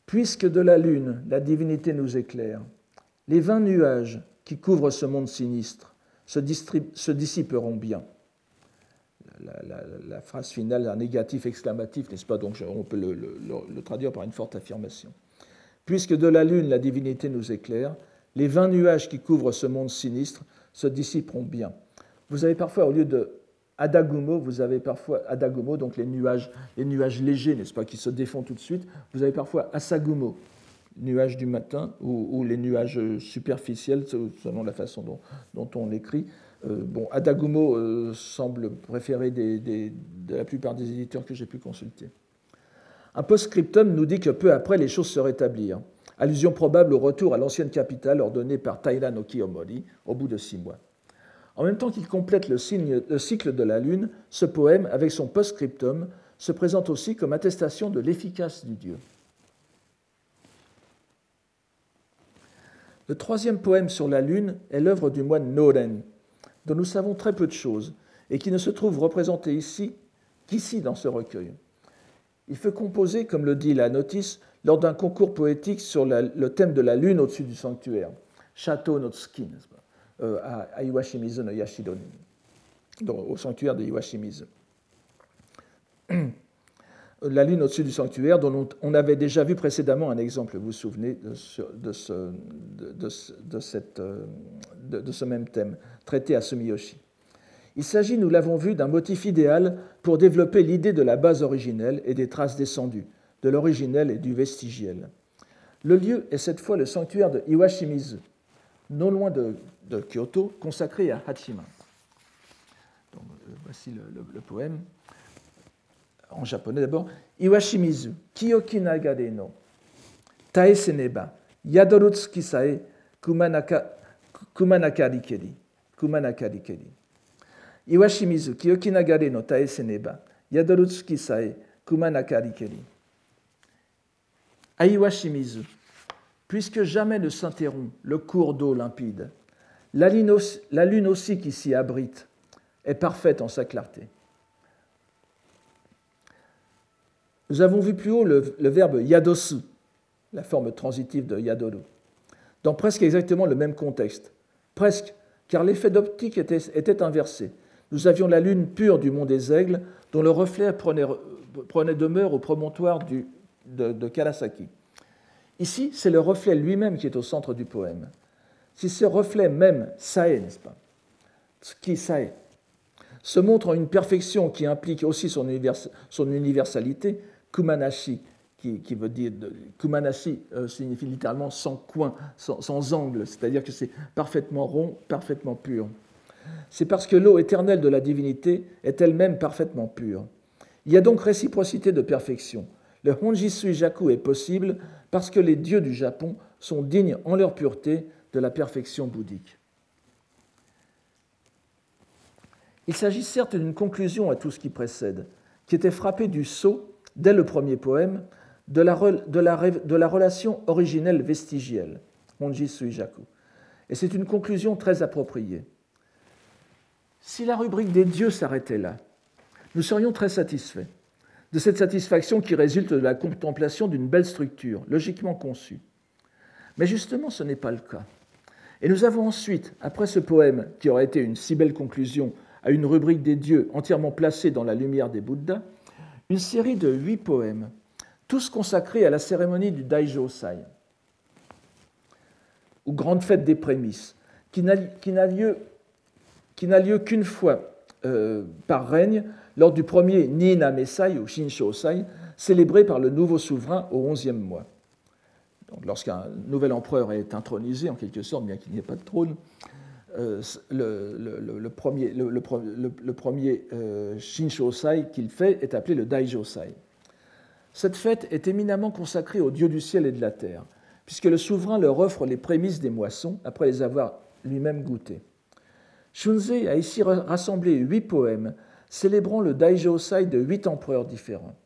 [SPEAKER 2] Puisque de la lune la divinité nous éclaire, les vingt nuages qui couvrent ce monde sinistre se, dissiperont bien. La, phrase finale, un négatif exclamatif, n'est-ce pas Donc on peut le, le, traduire par une forte affirmation. Puisque de la lune la divinité nous éclaire, les vingt nuages qui couvrent ce monde sinistre se dissiperont bien. Vous avez parfois, au lieu de Adagumo, vous avez parfois Adagumo, donc les nuages, les nuages légers, n'est-ce pas, qui se défont tout de suite. Vous avez parfois Asagumo, nuages du matin, ou, les nuages superficiels, selon la façon dont, on l'écrit. Euh, bon, Adagumo euh, semble préféré de la plupart des éditeurs que j'ai pu consulter. Un post-scriptum nous dit que peu après, les choses se rétablirent. Allusion probable au retour à l'ancienne capitale ordonnée par Taira no Kiyomori au bout de six mois. En même temps qu'il complète le, cycle de la Lune, ce poème, avec son post-scriptum, se présente aussi comme attestation de l'efficace du Dieu. Le troisième poème sur la Lune est l'œuvre du moine Noren, dont nous savons très peu de choses et qui ne se trouve représenté ici qu'ici dans ce recueil. Il fut composé, comme le dit la notice, lors d'un concours poétique sur le thème de la Lune au-dessus du sanctuaire, Château Notsuki, euh, à, Iwashimizu no Yashidoni, au sanctuaire de Iwashimizu. *clears throat* La lune au-dessus du sanctuaire, dont on avait déjà vu précédemment un exemple, vous vous souvenez, de ce, même thème, traité à Sumiyoshi. Il s'agit, nous l'avons vu, d'un motif idéal pour développer l'idée de la base originelle et des traces descendues, de l'originel et du vestigiel. Le lieu est cette fois le sanctuaire de Iwashimizu, non loin de, Kyoto, consacré à Hachima. Euh, voici le, poème. En japonais d'abord. Iwashimizu, Kiyoki nagare no, taeseneba, yadorutsuki sae, kumanaka, kumanakari Kumanakari Iwashimizu, Kiyoki nagare no taeseneba, yadorutsuki sae, kumanakari keri. À Iwashimizu, puisque jamais ne s'interrompt le cours d'eau limpide. La lune aussi qui s'y abrite est parfaite en sa clarté. Nous avons vu plus haut le, verbe yadosu, la forme transitive de yadoru, dans presque exactement le même contexte. Presque, car l'effet d'optique était, inversé. Nous avions la lune pure du mont des Aigles, dont le reflet prenait, demeure au promontoire de, de Karasaki. Ici, c'est le reflet lui-même qui est au centre du poème. Si ce reflet même, sae, n'est-ce pas Qui sae se montre en une perfection qui implique aussi son, universalité, kumanashi, qui, kumanashi euh, signifie littéralement sans coin, sans angle, c'est-à-dire que c'est parfaitement rond, parfaitement pur. C'est parce que l'eau éternelle de la divinité est elle-même parfaitement pure. Il y a donc réciprocité de perfection. Le Honji Suijaku est possible parce que les dieux du Japon sont dignes en leur pureté de la perfection bouddhique. Il s'agit certes d'une conclusion à tout ce qui précède, qui était frappé du sceau, dès le premier poème, de la, relation originelle vestigielle, Honji Suijaku. Et c'est une conclusion très appropriée. Si la rubrique des dieux s'arrêtait là, nous serions très satisfaits de cette satisfaction qui résulte de la contemplation d'une belle structure, logiquement conçue. Mais justement, ce n'est pas le cas. Et nous avons ensuite, après ce poème qui aurait été une si belle conclusion à une rubrique des dieux entièrement placée dans la lumière des Bouddhas, une série de huit poèmes, tous consacrés à la cérémonie du Daijōsai, ou grande fête des prémices, qui n'a lieu qu'une fois euh, par règne lors du premier Nina Mesai ou Shinshōsai, célébré par le nouveau souverain au XIe mois. Lorsqu'un nouvel empereur est intronisé, en quelque sorte, bien qu'il n'y ait pas de trône, euh, le, premier, le, premier euh, Shinshōsai qu'il fait est appelé le Daijōsai. Cette fête est éminemment consacrée aux dieux du ciel et de la terre, puisque le souverain leur offre les prémices des moissons après les avoir lui-même goûtées. Shunzei a ici rassemblé huit poèmes célébrant le Daijōsai de huit empereurs différents,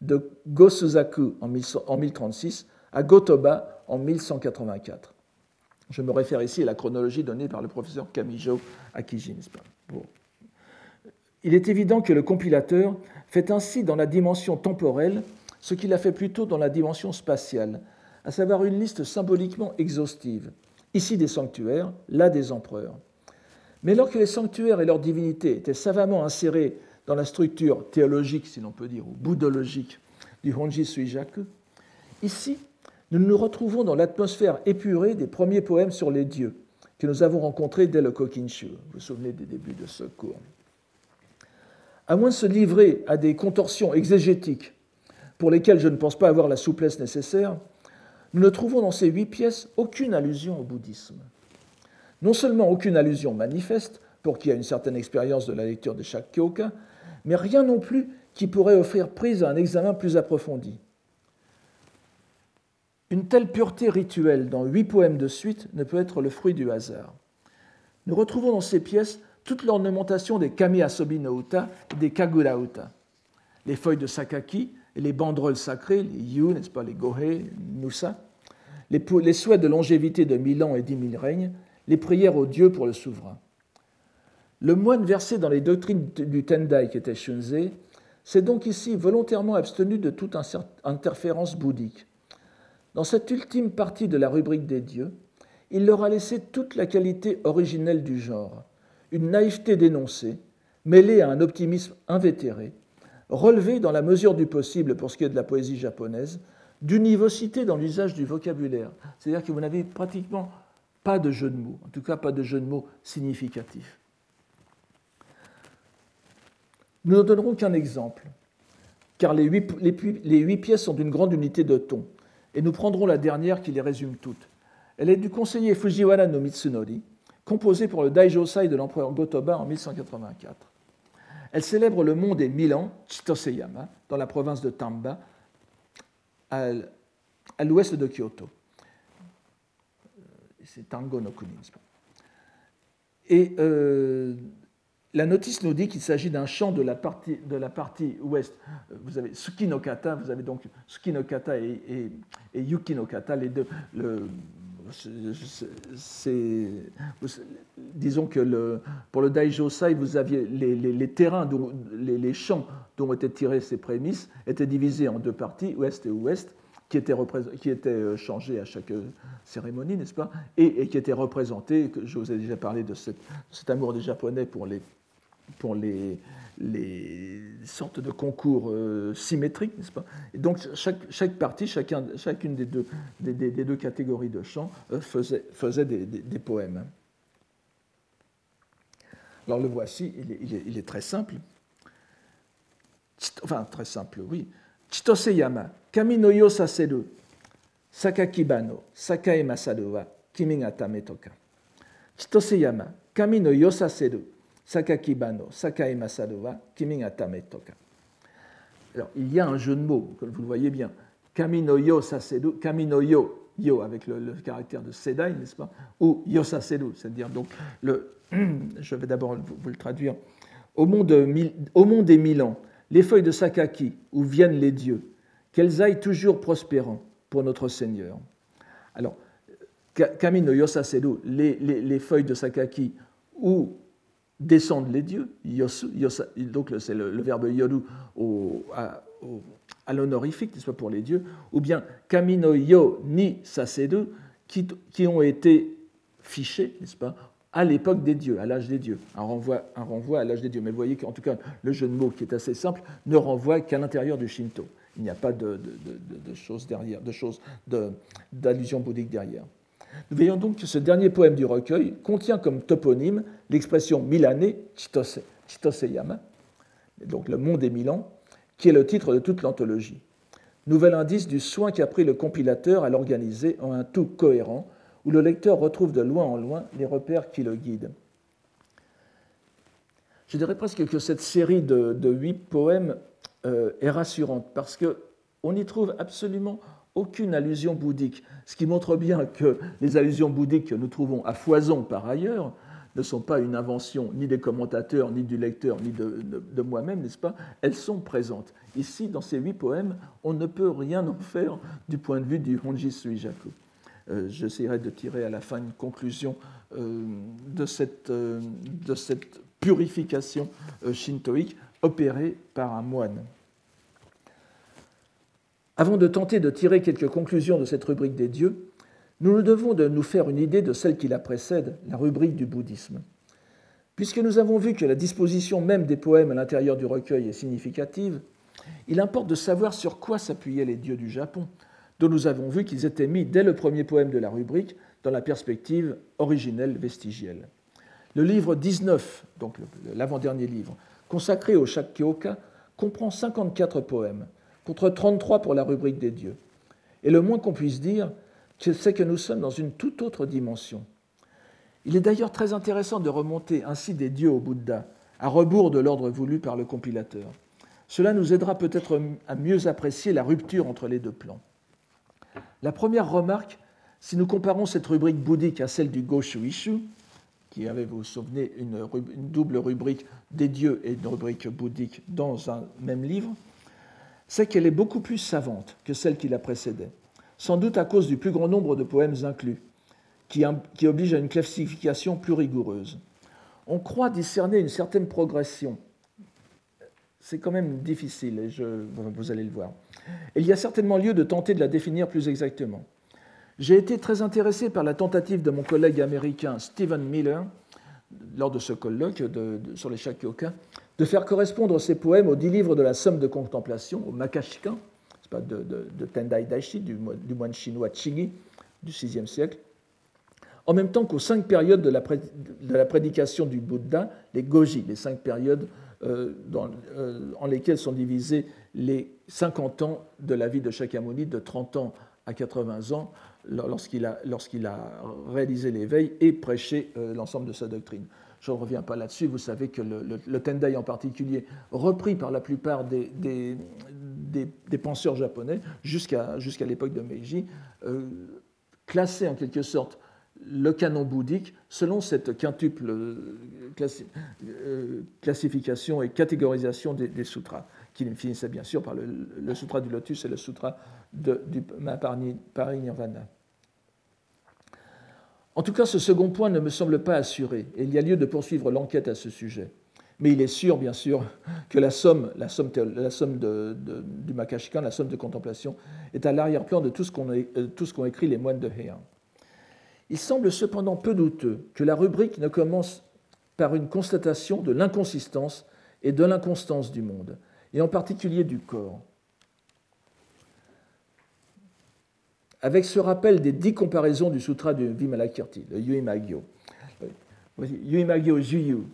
[SPEAKER 2] de Gosuzaku en 1036 à Gotoba en 1184. Je me réfère ici à la chronologie donnée par le professeur Kamijo Akijin. Il est évident que le compilateur fait ainsi dans la dimension temporelle ce qu'il a fait plutôt dans la dimension spatiale, à savoir une liste symboliquement exhaustive, ici des sanctuaires, là des empereurs. Mais lorsque les sanctuaires et leurs divinités étaient savamment insérés dans la structure théologique, si l'on peut dire, ou bouddhologique du Honji Suijaku, ici, nous nous retrouvons dans l'atmosphère épurée des premiers poèmes sur les dieux que nous avons rencontrés dès le Kokinshu. Vous vous souvenez des débuts de ce cours. À moins de se livrer à des contorsions exégétiques pour lesquelles je ne pense pas avoir la souplesse nécessaire, nous ne trouvons dans ces huit pièces aucune allusion au bouddhisme. Non seulement aucune allusion manifeste, pour qui a une certaine expérience de la lecture de chaque kyoka, mais rien non plus qui pourrait offrir prise à un examen plus approfondi. Une telle pureté rituelle dans huit poèmes de suite ne peut être le fruit du hasard. Nous retrouvons dans ces pièces toute l'ornementation des kami asobi no uta et des kagura uta. Les feuilles de sakaki et les banderoles sacrées, les yu, n'est-ce pas, les gohei, nusa, les, souhaits de longévité de mille ans et dix mille règnes, les prières aux dieux pour le souverain. Le moine versé dans les doctrines du Tendai qui était Shunzei s'est donc ici volontairement abstenu de toute interférence bouddhique dans cette ultime partie de la rubrique des dieux, il leur a laissé toute la qualité originelle du genre, une naïveté dénoncée, mêlée à un optimisme invétéré, relevée dans la mesure du possible pour ce qui est de la poésie japonaise, d'univocité dans l'usage du vocabulaire. C'est-à-dire que vous n'avez pratiquement pas de jeu de mots, en tout cas pas de jeu de mots significatif. Nous ne donnerons qu'un exemple, car les huit, les huit pièces sont d'une grande unité de ton et nous prendrons la dernière qui les résume toutes. Elle est du conseiller Fujiwara no Mitsunori, composée pour le Daijosai de l'empereur Gotoba en 1184. Elle célèbre le mont des Milan, Chitoseyama, dans la province de Tamba, à, l'ouest de Kyoto. C'est Tango no Kuni. Et euh, la notice nous dit qu'il s'agit d'un chant de la, partie, de la partie ouest. Vous avez Suki no Kata, vous avez donc Suki no Kata et, et, Yuki no Kata, les deux. Disons que pour le Daijosai, vous aviez les, terrains, les, champs dont étaient tirées ces prémices étaient divisés en deux parties, ouest et ouest, qui étaient, qui étaient euh, changés à chaque cérémonie, n'est-ce pas? Et, et, qui étaient représentés, je vous ai déjà parlé de cet amour des Japonais pour les pour les, les sortes de concours euh, symétriques, n'est-ce pas? Et donc chaque, chaque partie, chacun, chacune des deux, des, des, deux catégories de chants euh, faisait, faisait des, poèmes. Alors le voici, il est, très simple. Enfin, très simple, oui. Chitoseyama, kami no yo saseru, sakakibano, sakae masaru wa kimi ga tametoka. Chitoseyama, kami no yo saseru, Sakakibano, Sakai Masadowa, Kimingatame Toka. Alors, il y a un jeu de mots, comme vous le voyez bien. Kamino yo sasedu, Kamino yo, avec le, caractère de sedai, n'est-ce pas Ou yo sasedu, c'est-à-dire donc, le, *clears throat* je vais d'abord vous, le traduire. Au monde, au monde des mille ans, les feuilles de Sakaki, où viennent les dieux, qu'elles aillent toujours prospérant pour notre Seigneur. Alors, Kamino yo sasedu, les, les, les feuilles de Sakaki, où descendent les dieux, donc c'est le, verbe yoru à, l'honorifique, n'est-ce pas, pour les dieux, ou bien kamino yo ni sasedu, qui, qui ont été fichés, n'est-ce pas, à l'époque des dieux, à l'âge des dieux. Un renvoi, un renvoi à l'âge des dieux. Mais vous voyez qu'en tout cas, le jeu de mots qui est assez simple ne renvoie qu'à l'intérieur du Shinto. Il n'y a pas de, choses derrière, de choses d'allusion bouddhique derrière. Nous voyons donc que ce dernier poème du recueil contient comme toponyme l'expression Milane Chitose, donc le monde des mille ans, qui est le titre de toute l'anthologie. Nouvel indice du soin qu'a pris le compilateur à l'organiser en un tout cohérent, où le lecteur retrouve de loin en loin les repères qui le guident. Je dirais presque que cette série de, huit poèmes euh, est rassurante, parce qu'on n'y trouve absolument aucune allusion bouddhique, ce qui montre bien que les allusions bouddhiques que nous trouvons à foison par ailleurs ne sont pas une invention ni des commentateurs, ni du lecteur, ni de, moi-même, n'est-ce pas? Elles sont présentes. Ici, dans ces huit poèmes, on ne peut rien en faire du point de vue du Honji Suijaku. Euh, J'essaierai de tirer à la fin une conclusion euh, euh, de, cette, purification shintoïque opérée par un moine. Avant de tenter de tirer quelques conclusions de cette rubrique des dieux, nous nous devons de nous faire une idée de celle qui la précède, la rubrique du bouddhisme. Puisque nous avons vu que la disposition même des poèmes à l'intérieur du recueil est significative, il importe de savoir sur quoi s'appuyaient les dieux du Japon, dont nous avons vu qu'ils étaient mis dès le premier poème de la rubrique dans la perspective originelle vestigielle. Le livre 19, donc l'avant-dernier livre, consacré au Shakkyoka, comprend 54 poèmes, contre 33 pour la rubrique des dieux. Et le moins qu'on puisse dire, c'est que nous sommes dans une toute autre dimension. Il est d'ailleurs très intéressant de remonter ainsi des dieux au Bouddha, à rebours de l'ordre voulu par le compilateur. Cela nous aidera peut-être à mieux apprécier la rupture entre les deux plans. La première remarque, si nous comparons cette rubrique bouddhique à celle du Goshuishu, qui avait, vous vous souvenez, une, une double rubrique des dieux et une rubrique bouddhique dans un même livre, c'est qu'elle est beaucoup plus savante que celle qui la précédait, sans doute à cause du plus grand nombre de poèmes inclus, qui, oblige à une classification plus rigoureuse. On croit discerner une certaine progression. C'est quand même difficile, et je, vous allez le voir. il y a certainement lieu de tenter de la définir plus exactement. J'ai été très intéressé par la tentative de mon collègue américain Stephen Miller, lors de ce colloque sur les Shakyoka, de faire correspondre ces poèmes aux dix livres de la Somme de contemplation, au Makashikan, pas, de, de, Tendai Daishi, du, moine chinois Chigi du VIe siècle, en même temps qu'aux cinq périodes de la, de prédication du Bouddha, les Goji, les cinq périodes euh, euh, en lesquelles sont divisés les 50 ans de la vie de Shakyamuni, de 30 ans à 80 ans, lorsqu'il a, lorsqu'il a réalisé l'éveil et prêché euh, l'ensemble de sa doctrine. Je ne reviens pas là-dessus. Vous savez que le, Tendai en particulier, repris par la plupart des, penseurs japonais jusqu'à l'époque de Meiji, euh, classait en quelque sorte le canon bouddhique selon cette quintuple euh, euh, classification et catégorisation des, sutras, qui finissait bien sûr par le, sutra du lotus et le sutra de, du Parinirvana. En tout cas, ce second point ne me semble pas assuré, et il y a lieu de poursuivre l'enquête à ce sujet. Mais il est sûr, bien sûr, que la somme, somme du Makashikan, la somme de contemplation, est à l'arrière-plan de tout ce qu'ont euh, écrit les moines de Heian. Il semble cependant peu douteux que la rubrique ne commence par une constatation de l'inconsistance et de l'inconstance du monde, et en particulier du corps. Avec ce rappel des dix comparaisons du sutra du Vimalakirti, le Yuimagyo. Yuimagyo Juyu,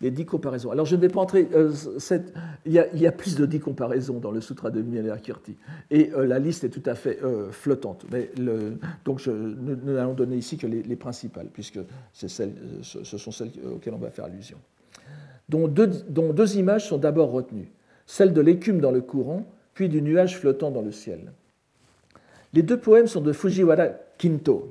[SPEAKER 2] les dix comparaisons. Alors je ne vais pas entrer, euh, il, y a, plus de dix comparaisons dans le sutra de Vimalakirti, et euh, la liste est tout à fait euh, flottante. Mais donc je, nous n'allons donner ici que les, principales, puisque ce sont celles auxquelles on va faire allusion. Dont deux images sont d'abord retenues, celle de l'écume dans le courant, puis du nuage flottant dans le ciel. Les deux poèmes sont de Fujiwara Kinto,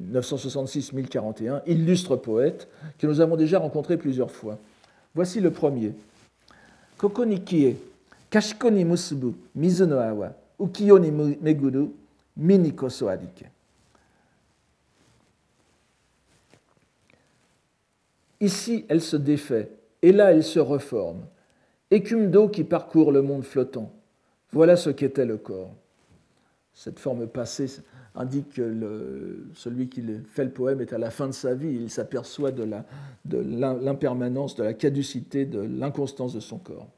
[SPEAKER 2] 966-1041, illustre poète que nous avons déjà rencontré plusieurs fois. Voici le premier. Koko ni kie, musubu, mizu no awa, ukiyo ni meguru, mi koso. Ici, elle se défait, et là, elle se reforme. Écume d'eau qui parcourt le monde flottant. Voilà ce qu'était le corps. Cette forme passée indique que celui qui fait le poème est à la fin de sa vie. Il s'aperçoit de l'impermanence, de, la caducité, de l'inconstance de son corps.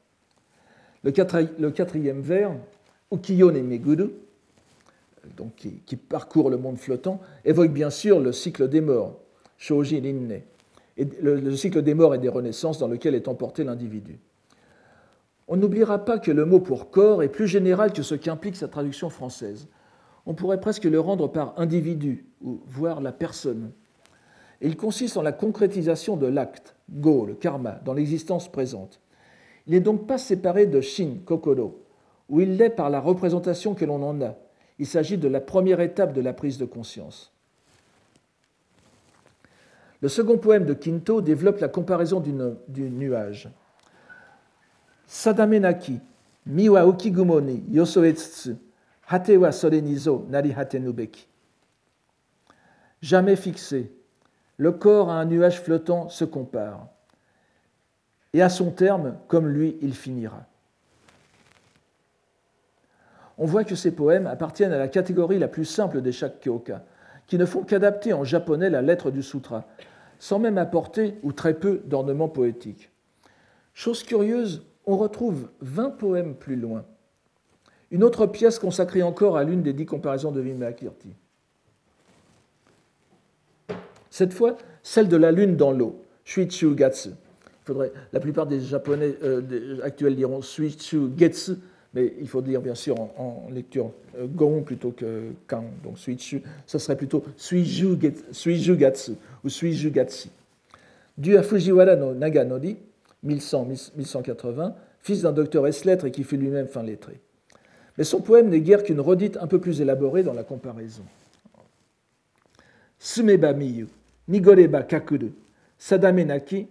[SPEAKER 2] Le, quatrième vers, Ukiyo ne Meguru, donc qui, parcourt le monde flottant, évoque bien sûr le cycle des morts, Shoji Rinne, le, cycle des morts et des renaissances dans lequel est emporté l'individu. On n'oubliera pas que le mot pour corps est plus général que ce qu'implique sa traduction française. On pourrait presque le rendre par individu, ou voir la personne. il consiste en la concrétisation de l'acte, go, le karma, dans l'existence présente. Il n'est donc pas séparé de shin, kokoro, où il l'est par la représentation que l'on en a. Il s'agit de la première étape de la prise de conscience. Le second poème de Kinto développe la comparaison du nuage. Sadamenaki, miwa okigumoni yosoetsutsu, hate wa sore nari nubeki. Jamais fixé, le corps à un nuage flottant se compare. Et à son terme, comme lui, il finira. On voit que ces poèmes appartiennent à la catégorie la plus simple des Shakkyoka, qui ne font qu'adapter en japonais la lettre du sutra, sans même apporter ou très peu d'ornements poétiques. Chose curieuse, on retrouve 20 poèmes plus loin. Une autre pièce consacrée encore à l'une des dix comparaisons de Vimalakirti. Cette fois, celle de la lune dans l'eau, Shuichu Gatsu. Faudrait, la plupart des Japonais euh, actuels diront Shuichu Getsu, mais il faut dire bien sûr en, lecture euh, Gon plutôt que Kan, donc Suichu, ça serait plutôt Suijugatsu ou Suijugatsi. Dû à Fujiwara no Naganori, 1100-1180, fils d'un docteur S-lettres et qui fut lui-même fin lettré. Mais son poème n'est guère qu'une redite un peu plus élaborée dans la comparaison. Sumeba miyu, nigoreba kakuru, sadame naki,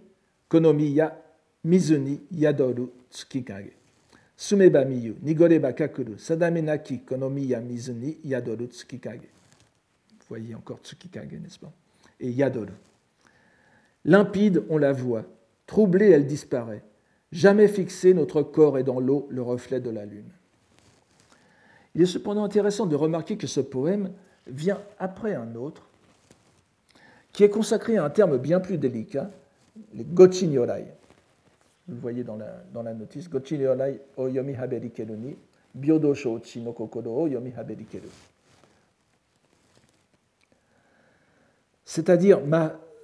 [SPEAKER 2] konomiya, mizuni, yadoru, tsukikage. Sumeba miyu, nigoreba kakuru, sadame naki, konomiya, mizuni, yadoru, tsukikage. Vous voyez encore tsukikage, n'est-ce pas? Et yadoru. Limpide, on la voit. Troublée, elle disparaît. Jamais fixée, notre corps est dans l'eau, le reflet de la lune. Il est cependant intéressant de remarquer que ce poème vient après un autre, qui est consacré à un terme bien plus délicat, les Gochi Nyorai. Vous le voyez dans la, dans la notice, o yomi no kokoro o yomi. C'est-à-dire,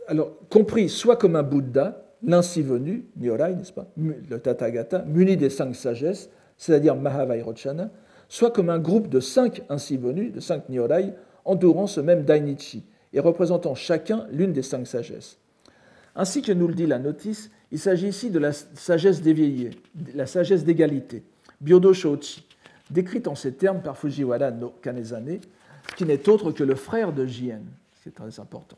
[SPEAKER 2] alors, compris soit comme un Bouddha, l'ainsi venu, n'est-ce pas, le Tathagata, muni des cinq sagesses, c'est-à-dire Mahavairochana, soit comme un groupe de cinq ainsi venus, de cinq Nyorai, entourant ce même Dainichi et représentant chacun l'une des cinq sagesses. Ainsi que nous le dit la notice, il s'agit ici de la sagesse d'éveillé, la sagesse d'égalité, Byodo Shochi, décrite en ces termes par Fujiwara no Kanezane, qui n'est autre que le frère de Jien, c'est très important,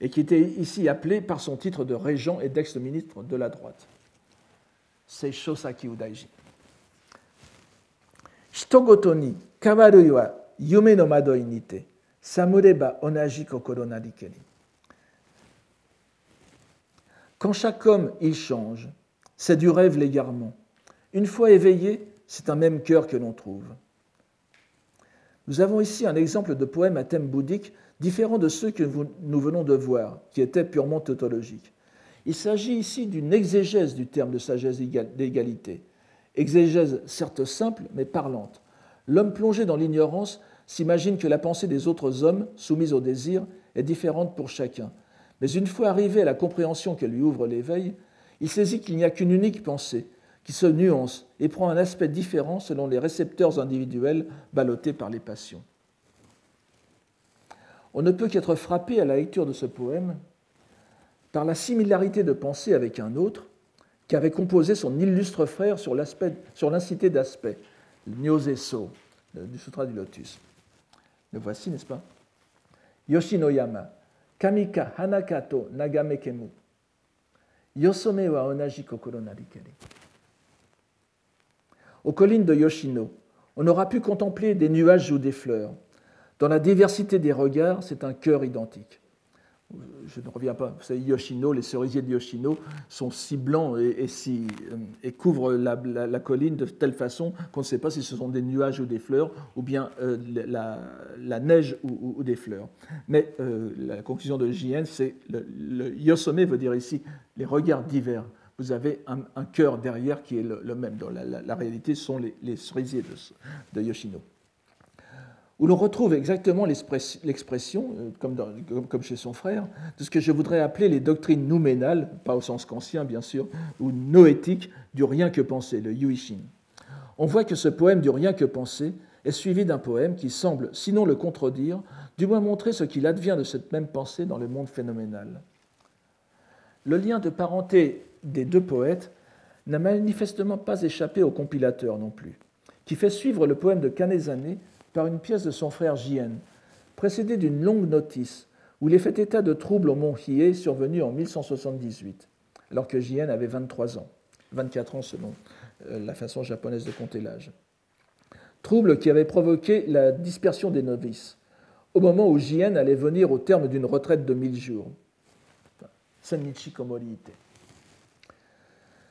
[SPEAKER 2] et qui était ici appelé par son titre de régent et d'ex-ministre de la droite. C'est Shosaki Udaiji. Quand chaque homme il change, c'est du rêve l'égarement. Une fois éveillé, c'est un même cœur que l'on trouve. Nous avons ici un exemple de poème à thème bouddhique différent de ceux que nous venons de voir, qui étaient purement tautologiques. Il s'agit ici d'une exégèse du terme de sagesse d'égalité, Exégèse certes simple, mais parlante. L'homme plongé dans l'ignorance s'imagine que la pensée des autres hommes, soumise au désir, est différente pour chacun. Mais une fois arrivé à la compréhension que lui ouvre l'éveil, il saisit qu'il n'y a qu'une unique pensée, qui se nuance et prend un aspect différent selon les récepteurs individuels ballottés par les passions. On ne peut qu'être frappé à la lecture de ce poème par la similarité de pensée avec un autre, qu'avait composé son illustre frère sur l'incité d'aspect, le So, du Sutra du Lotus. Le voici, n'est-ce pas? Yoshinoyama, Kamika Hanakato Nagamekemu, Yosome wa onaji kokoro. Aux collines de Yoshino, on aura pu contempler des nuages ou des fleurs. Dans la diversité des regards, c'est un cœur identique. je ne reviens pas, vous savez, Yoshino, les cerisiers de Yoshino sont si blancs et, euh, couvrent la, colline de telle façon qu'on ne sait pas si ce sont des nuages ou des fleurs, ou bien euh, la, neige ou, des fleurs. Mais euh, la conclusion de JN, c'est le, le, Yosome veut dire ici les regards divers. Vous avez un, cœur derrière qui est le, même. La, réalité, ce sont les, cerisiers de Yoshino où l'on retrouve exactement l'expression, euh, comme, chez son frère, de ce que je voudrais appeler les doctrines nouménales, pas au sens kantien bien sûr, ou noétiques du rien que penser, le yuishin. On voit que ce poème du rien que penser est suivi d'un poème qui semble, sinon le contredire, du moins montrer ce qu'il advient de cette même pensée dans le monde phénoménal. Le lien de parenté des deux poètes n'a manifestement pas échappé au compilateur non plus, qui fait suivre le poème de Kanezane par une pièce de son frère Jien, précédée d'une longue notice où il est fait état de troubles au mont Hiei survenus en 1178, alors que Jien avait 23 ans, 24 ans selon euh, la façon japonaise de compter l'âge. Troubles qui avaient provoqué la dispersion des novices, au moment où Jien allait venir au terme d'une retraite de 1000 jours. Senichi Komoriite.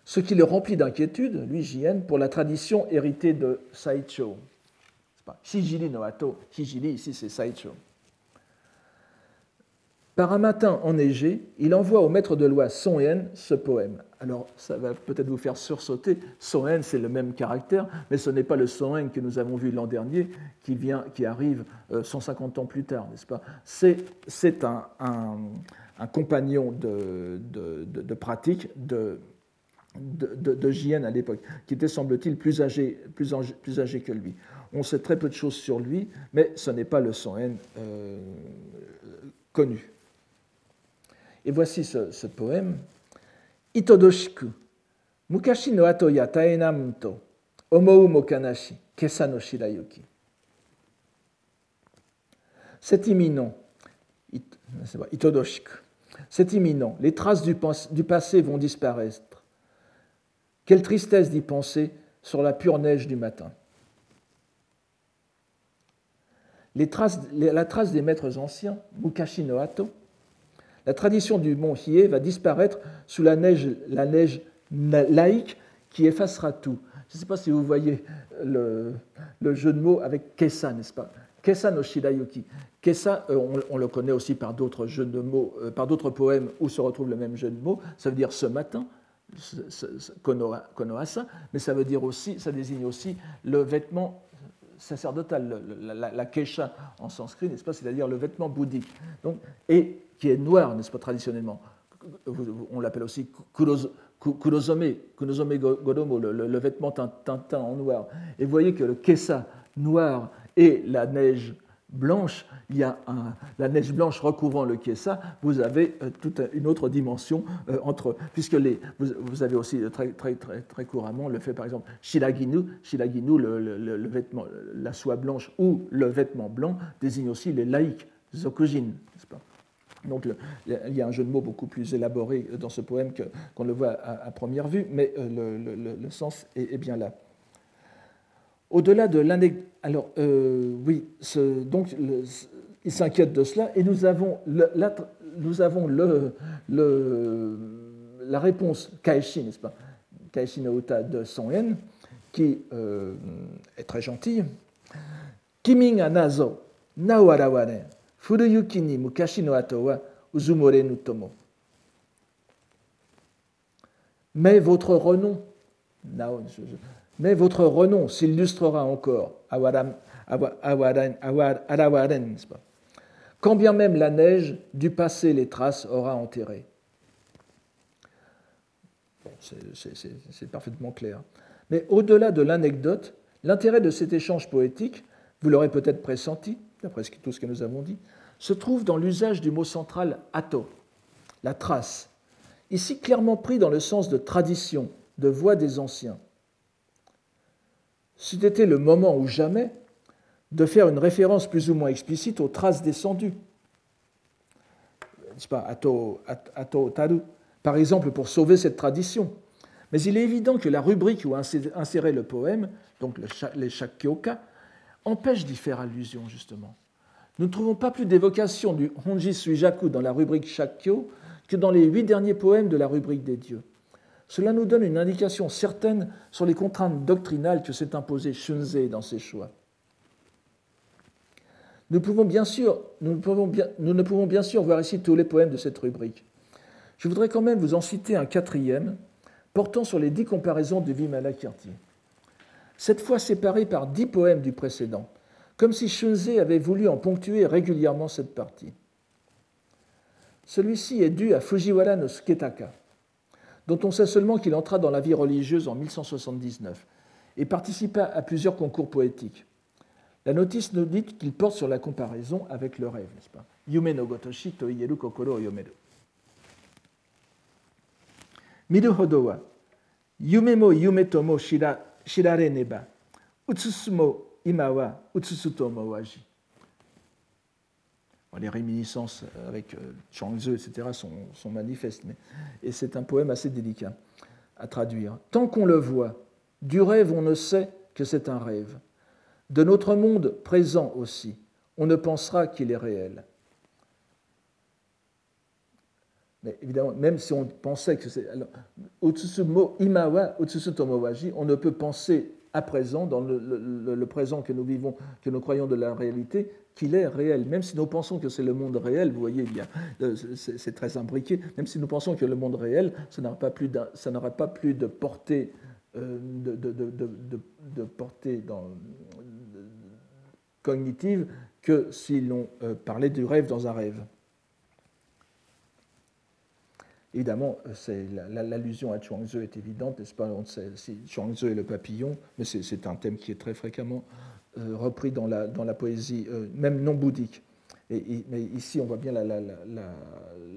[SPEAKER 2] Ce qui le remplit d'inquiétude, lui Jien, pour la tradition héritée de Saicho, No ici c'est Saicho. Par un matin enneigé, il envoie au maître de loi Son ce poème. Alors, ça va peut-être vous faire sursauter. Son c'est le même caractère, mais ce n'est pas le Son que nous avons vu l'an dernier qui, vient, qui arrive 150 euh, ans plus tard, n'est-ce pas? C'est un, compagnon de, pratique de, de, à l'époque, qui était, semble-t-il, plus âgé que lui. On sait très peu de choses sur lui, mais ce n'est pas le Son euh, connu. Et voici ce, poème. Itodoshiku, mukashi no ato ya taenam to, omou mokanashi, kesa no shirayuki. C'est imminent. Itodoshiku. C'est imminent. Les traces du passé vont disparaître. Quelle tristesse d'y penser sur la pure neige du matin. La trace des maîtres anciens, Mukashi no Ato, la tradition du mont Hiei va disparaître sous la neige, la neige laïque qui effacera tout. Je ne sais pas si vous voyez le, jeu de mots avec Kessa, n'est-ce pas? Kessa no Shirayuki. Kessa, euh, on, le connaît aussi par d'autres jeux de mots, euh, par d'autres poèmes où se retrouve le même jeu de mots. Ça veut dire ce matin, konoasa, mais ça veut dire aussi, ça désigne aussi le vêtement sacerdotale, la, la, kesha en sanskrit, n'est-ce pas, c'est-à-dire le vêtement bouddhique, donc, et qui est noir, n'est-ce pas, traditionnellement. On l'appelle aussi kurozome, kurozome godomo, le, vêtement teint en noir. Et vous voyez que le kesa noir et la neige blanche, il y a la neige blanche recouvrant le Kiesa, vous avez euh, toute une autre dimension euh, entre, puisque vous, avez aussi très, très, couramment le fait, par exemple, shiraginu, shiraginu le, vêtement, la soie blanche ou le vêtement blanc désigne aussi les laïcs, zokujin, n'est-ce pas? Donc il y a un jeu de mots beaucoup plus élaboré dans ce poème qu'on le voit à, première vue, mais euh, le, sens est bien là. Au-delà de l'anecdote. Alors, euh, oui, donc il s'inquiète de cela, et nous avons, la, réponse Kaeshi, n'est-ce pas? Kaeshi no Uta de Son Yen, qui euh, est très gentille. Kiming anazo, nawaraware, furuyuki ni mukashi no ato wa uzumore nutomo. Mais votre renom, mais votre renom s'illustrera encore, quand bien même la neige du passé les traces aura enterrées. c'est parfaitement clair. Mais au-delà de l'anecdote, l'intérêt de cet échange poétique, vous l'aurez peut-être pressenti, d'après tout ce que nous avons dit, se trouve dans l'usage du mot central ato, la trace, ici clairement pris dans le sens de tradition, de voix des anciens c'eût été le moment ou jamais de faire une référence plus ou moins explicite aux traces descendues. pas, ato, ato taru, par exemple, pour sauver cette tradition. Mais il est évident que la rubrique où insérer le poème, donc les shakyoka, empêche d'y faire allusion, justement. Nous ne trouvons pas plus d'évocation du Honji Suijaku dans la rubrique Shakyo que dans les huit derniers poèmes de la rubrique des dieux. Cela nous donne une indication certaine sur les contraintes doctrinales que s'est imposé Shunzei dans ses choix. Nous, ne pouvons bien sûr voir ici tous les poèmes de cette rubrique. Je voudrais quand même vous en citer un quatrième, portant sur les dix comparaisons de Vimalakirti. Cette fois séparé par dix poèmes du précédent, comme si Shunzei avait voulu en ponctuer régulièrement cette partie. Celui-ci est dû à Fujiwara no Suketaka, dont on sait seulement qu'il entra dans la vie religieuse en 1179 et participa à plusieurs concours poétiques. La notice nous dit qu'il porte sur la comparaison avec le rêve, n'est-ce pas? Yume no gotoshi to ieru kokoro yomeru. Miru hodo wa, yume mo yume shirare neba, utsusu mo ima wa utsusu to mo waji les réminiscences avec euh, Changzhe, etc., sont, manifestes. Et c'est un poème assez délicat à traduire. Tant qu'on le voit, du rêve, on ne sait que c'est un rêve. De notre monde présent aussi, on ne pensera qu'il est réel. Mais évidemment, même si on pensait que c'est. Imawa, Tomowaji, on ne peut penser à présent, dans le, présent que nous vivons, que nous croyons de la réalité, qu'il est réel. Même si nous pensons que c'est le monde réel, vous voyez bien, euh, c'est très imbriqué, même si nous pensons que le monde réel, ça n'aura pas, plus de portée, euh, cognitive que si l'on euh, parlait du rêve dans un rêve. Évidemment, l'allusion à Chuangzi est évidente, n'est-ce pas? On sait si Chuangzi est le papillon, mais c'est un thème qui est très fréquemment euh, repris dans la, poésie, euh, même non bouddhique. Et, mais ici, on voit bien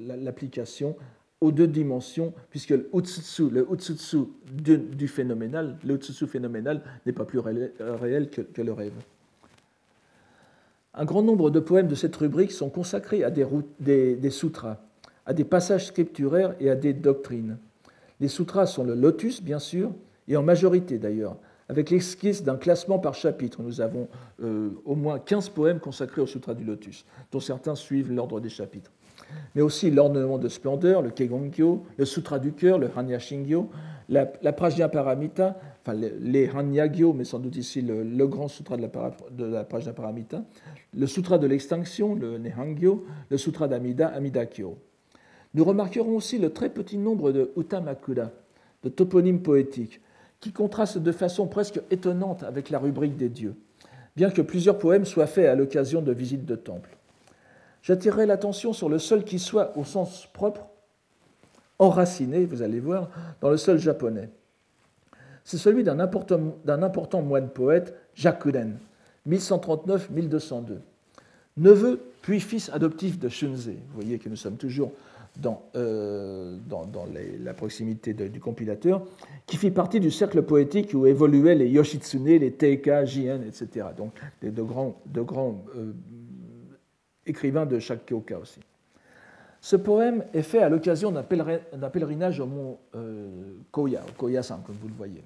[SPEAKER 2] l'application aux deux dimensions, puisque le utsutsu, le du, phénoménal, le utsutsu phénoménal n'est pas plus réel, que, le rêve. Un grand nombre de poèmes de cette rubrique sont consacrés à des sutras à des passages scripturaires et à des doctrines. Les sutras sont le lotus, bien sûr, et en majorité d'ailleurs, avec l'esquisse d'un classement par chapitre. Nous avons euh, au moins 15 poèmes consacrés au sutra du lotus, dont certains suivent l'ordre des chapitres. Mais aussi l'ornement de splendeur, le Kegongyo, le Sutra du cœur, le Hanya Shingyo, la, la Prajna Paramita, enfin les, Hanyagyo, mais sans doute ici le, grand Sutra de la, de la Prajna Paramita, le Sutra de l'extinction, le Nehangyo, le Sutra d'Amida, Amidakyo. Nous remarquerons aussi le très petit nombre de utamakura, de toponymes poétiques, qui contrastent de façon presque étonnante avec la rubrique des dieux, bien que plusieurs poèmes soient faits à l'occasion de visites de temples. J'attirerai l'attention sur le seul qui soit, au sens propre, enraciné, vous allez voir, dans le seul japonais. C'est celui d'un important, moine poète, Jakuren, 1139-1202, neveu puis fils adoptif de Shunzei. Vous voyez que nous sommes toujours dans, euh, la proximité du compilateur, qui fit partie du cercle poétique où évoluaient les Yoshitsune, les Teika, Jien, etc. Donc de grands, de grands euh, écrivains de chaque kyoka aussi. Ce poème est fait à l'occasion d'un pèlerinage au mont euh, Koya, au Koya-san, comme vous le voyez.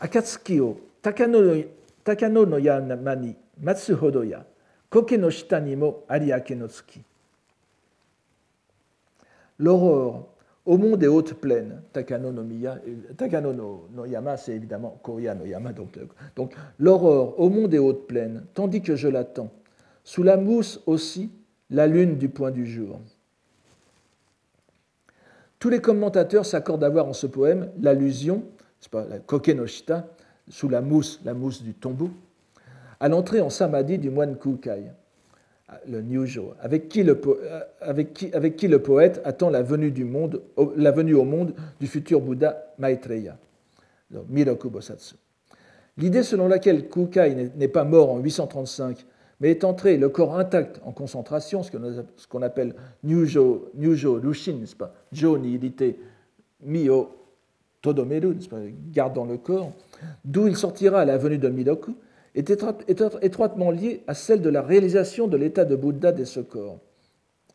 [SPEAKER 2] Akatsuki Takano, Takano no Yamani Matsuhodoya L'aurore, au mont des hautes plaines, Takano no, Miya, Takano no, Yama, c'est évidemment Koya no Yama, donc, donc l'aurore au mont des hautes plaines, tandis que je l'attends, sous la mousse aussi, la lune du point du jour. Tous les commentateurs s'accordent à voir en ce poème l'allusion, c'est pas la Koke no Shita, sous la mousse, la mousse du tombeau, à l'entrée en samadhi du moine Kukai, le Nyujo, avec qui le, euh, avec qui, le poète attend la venue, du monde, la venue au monde du futur Bouddha Maitreya, le Miroku Bosatsu. L'idée selon laquelle Kukai n'est pas mort en 835, mais est entré le corps intact en concentration, ce qu'on appelle Nyujo, Nyujo Rushin, n'est-ce pas? Jo Mio Todomeru, n'est-ce pas? Gardant le corps, d'où il sortira à la venue de Miroku, est étroitement liée à celle de la réalisation de l'état de Bouddha de ce corps,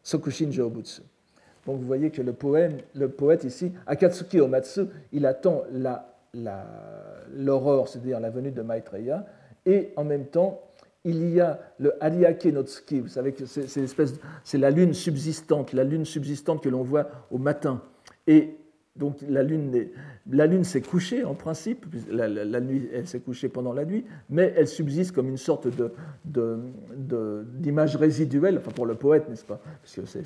[SPEAKER 2] Sokushin Jōbutsu. Donc vous voyez que le, poème, le poète ici, Akatsuki Omatsu, il attend l'aurore, la, c'est-à-dire la venue de Maitreya, et en même temps, il y a le Ariake Notsuki, vous savez que c'est la lune subsistante, la lune subsistante que l'on voit au matin. Et donc la lune, la lune s'est couchée en principe, la, nuit, elle s'est couchée pendant la nuit, mais elle subsiste comme une sorte d'image résiduelle, enfin pour le poète, n'est-ce pas? Parce que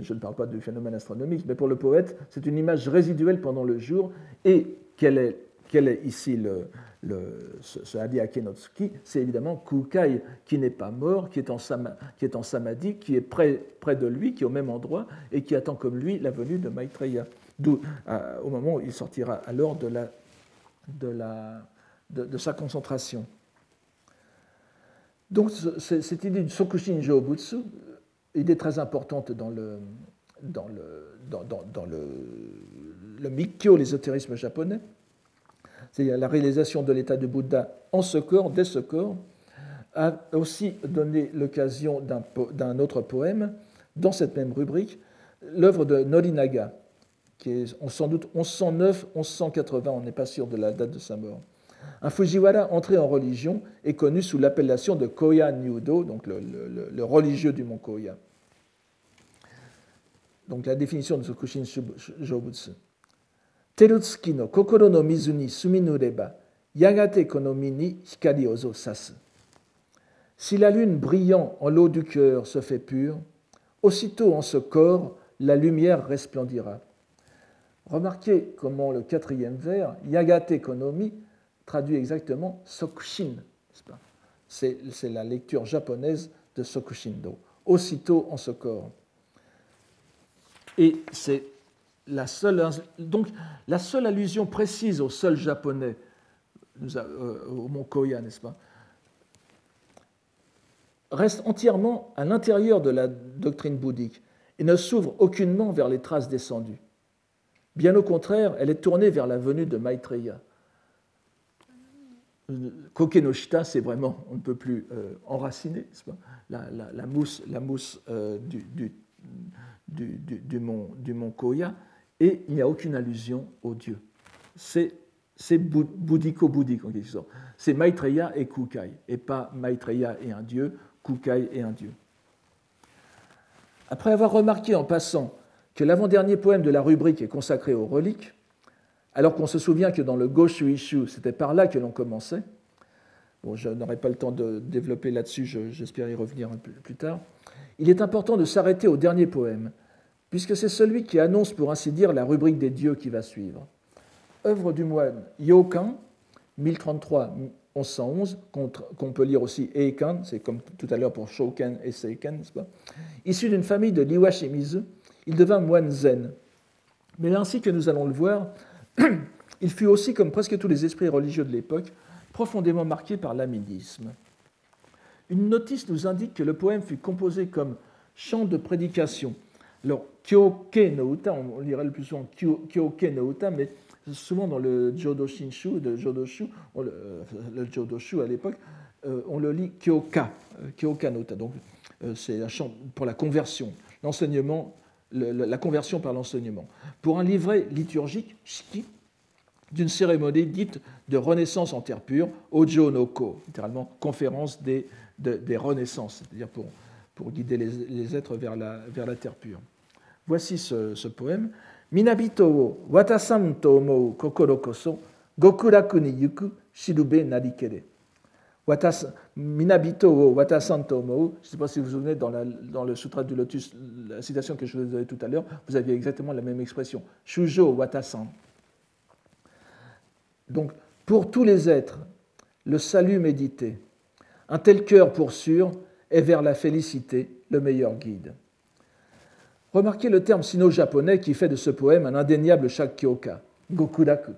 [SPEAKER 2] Je ne parle pas du phénomène astronomique, mais pour le poète, c'est une image résiduelle pendant le jour. Et quel est ici le, le, ce, ce C'est évidemment Kukai qui n'est pas mort, qui est, en qui est samadhi, qui est près, près de lui, qui est au même endroit et qui attend comme lui la venue de Maitreya au moment où il sortira alors de, sa concentration. Donc cette idée du Sokushin Jōbutsu, idée très importante dans le, dans le Mikkyo, l'ésotérisme japonais, c'est-à-dire la réalisation de l'état de Bouddha en ce corps, dès ce corps, a aussi donné l'occasion d'un autre poème dans cette même rubrique, l'œuvre de Norinaga, qui est sans doute 1109, 1180, on n'est pas sûr de la date de sa mort. Un Fujiwara entré en religion est connu sous l'appellation de Koya Nyudo, donc le, religieux du mont Koya. Donc la définition de ce Kushin Jobutsu. Terutsuki no kokoro no mizu ni suminureba, yagate konomi ni hikari ozo sasu. Si la lune brillant en l'eau du cœur se fait pure, aussitôt en ce corps la lumière resplendira. Remarquez comment le quatrième vers, Yagate Konomi, traduit exactement Sokushin. C'est la lecture japonaise de Sokushindo, aussitôt en ce. Et c'est la seule, allusion précise au sol japonais, euh, au mont Koya, n'est-ce pas, reste entièrement à l'intérieur de la doctrine bouddhique et ne s'ouvre aucunement vers les traces descendues. Bien au contraire, elle est tournée vers la venue de Maitreya. Kokenoshita, c'est vraiment, on ne peut plus euh, enraciner, la, mousse, la mousse euh, du, du, mont, du mont Koya, et il n'y a aucune allusion au dieu. C'est bouddhico-bouddhique en quelque sorte. C'est Maitreya et Kukai, et pas Maitreya et un dieu, Kukai et un dieu. Après avoir remarqué en passant que l'avant-dernier poème de la rubrique est consacré aux reliques, alors qu'on se souvient que dans le Goshu Ishu, c'était par là que l'on commençait. Bon, je n'aurai pas le temps de développer là-dessus, j'espère y revenir un peu plus tard. Il est important de s'arrêter au dernier poème, puisque c'est celui qui annonce, pour ainsi dire, la rubrique des dieux qui va suivre. Œuvre du moine Yokan, 1033-1111, qu'on peut lire aussi Eikan, c'est comme tout à l'heure pour Shoken et Seiken, n'est-ce pas? Issu d'une famille de Liwa Shimizu, il devint moine zen. Mais ainsi que nous allons le voir, *clears throat* il fut aussi, comme presque tous les esprits religieux de l'époque, profondément marqué par l'amédisme. Une notice nous indique que le poème fut composé comme chant de prédication. Alors, Kyoke no Uta, on lirait le plus souvent Kyoke no Uta, mais souvent dans le Jodo Shinshu, de Jodoshu, euh, le, Jodoshu à l'époque, euh, on le lit Kyoka, euh, Kyoka no Uta. Donc, c'est un chant pour la conversion, l'enseignement la conversion par l'enseignement, pour un livret liturgique, shiki, d'une cérémonie dite de renaissance en terre pure, Ojo no Ko, littéralement conférence des, des renaissances, c'est-à-dire pour, guider les, êtres vers la, terre pure. Voici ce, poème. Minabito wo watasan to kokoro koso gokuraku ni yuku shirube narikere. Minabito Watasanto Je ne sais pas si vous vous souvenez, dans, dans le Sutra du Lotus, la citation que je vous ai donnée tout à l'heure, vous aviez exactement la même expression. Shujo Watasan. Donc, pour tous les êtres, le salut médité, un tel cœur pour sûr est vers la félicité le meilleur guide. Remarquez le terme sino-japonais qui fait de ce poème un indéniable shakyoka, Gokuraku.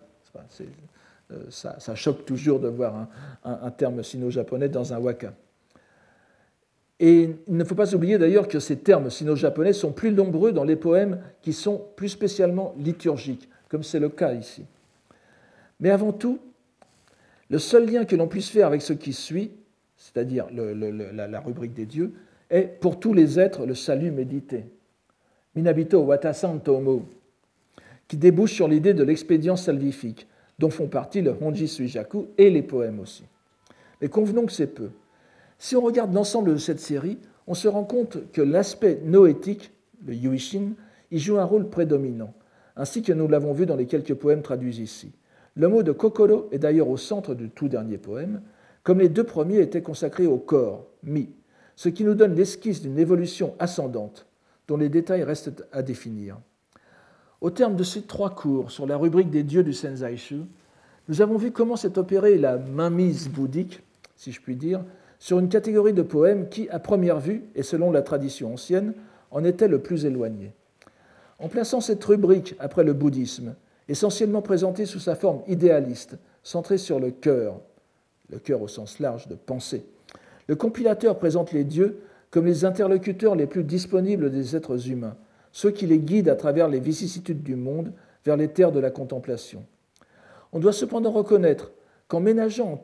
[SPEAKER 2] Euh, ça, choque toujours de voir un, terme sino-japonais dans un waka. Et il ne faut pas oublier d'ailleurs que ces termes sino-japonais sont plus nombreux dans les poèmes qui sont plus spécialement liturgiques, comme c'est le cas ici. Mais avant tout, le seul lien que l'on puisse faire avec ce qui suit, c'est-à-dire la, rubrique des dieux, est pour tous les êtres le salut médité. Minabito watasan tomo, qui débouche sur l'idée de l'expédient salvifique, dont font partie le Honji Suijaku et les poèmes aussi. mais convenons que c'est peu. Si on regarde l'ensemble de cette série, on se rend compte que l'aspect noétique, le yuishin, y joue un rôle prédominant, ainsi que nous l'avons vu dans les quelques poèmes traduits ici. Le mot de kokoro est d'ailleurs au centre du tout dernier poème, comme les deux premiers étaient consacrés au corps, mi, ce qui nous donne l'esquisse d'une évolution ascendante, dont les détails restent à définir. Au terme de ces trois cours sur la rubrique des dieux du Senzaishu, nous avons vu comment s'est opérée la mainmise bouddhique, si je puis dire, sur une catégorie de poèmes qui, à première vue, et selon la tradition ancienne, en était le plus éloigné. En plaçant cette rubrique après le bouddhisme, essentiellement présentée sous sa forme idéaliste, centrée sur le cœur, le cœur au sens large de pensée, le compilateur présente les dieux comme les interlocuteurs les plus disponibles des êtres humains, ceux qui les guident à travers les vicissitudes du monde vers les terres de la contemplation. On doit cependant reconnaître qu'en ménageant en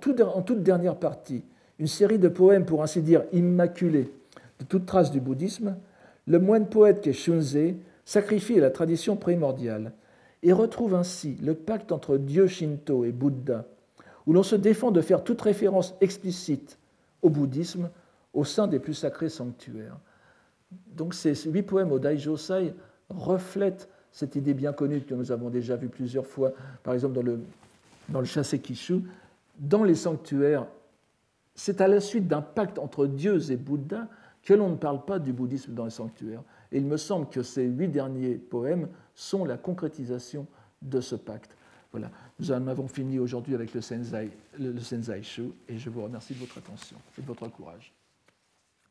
[SPEAKER 2] toute dernière partie une série de poèmes pour ainsi dire immaculés de toute trace du bouddhisme, le moine poète qu'est Shunzei sacrifie à la tradition primordiale et retrouve ainsi le pacte entre Dieu Shinto et Bouddha, où l'on se défend de faire toute référence explicite au bouddhisme au sein des plus sacrés sanctuaires. Donc ces huit poèmes au Daijosai reflètent cette idée bien connue que nous avons déjà vue plusieurs fois, par exemple dans le, dans le Shasekishu, dans les sanctuaires. C'est à la suite d'un pacte entre dieux et Bouddha que l'on ne parle pas du bouddhisme dans les sanctuaires. Et il me semble que ces huit derniers poèmes sont la concrétisation de ce pacte. Voilà, nous en avons fini aujourd'hui avec le Senzai, le, Senzai Shu et je vous remercie de votre attention et de votre courage.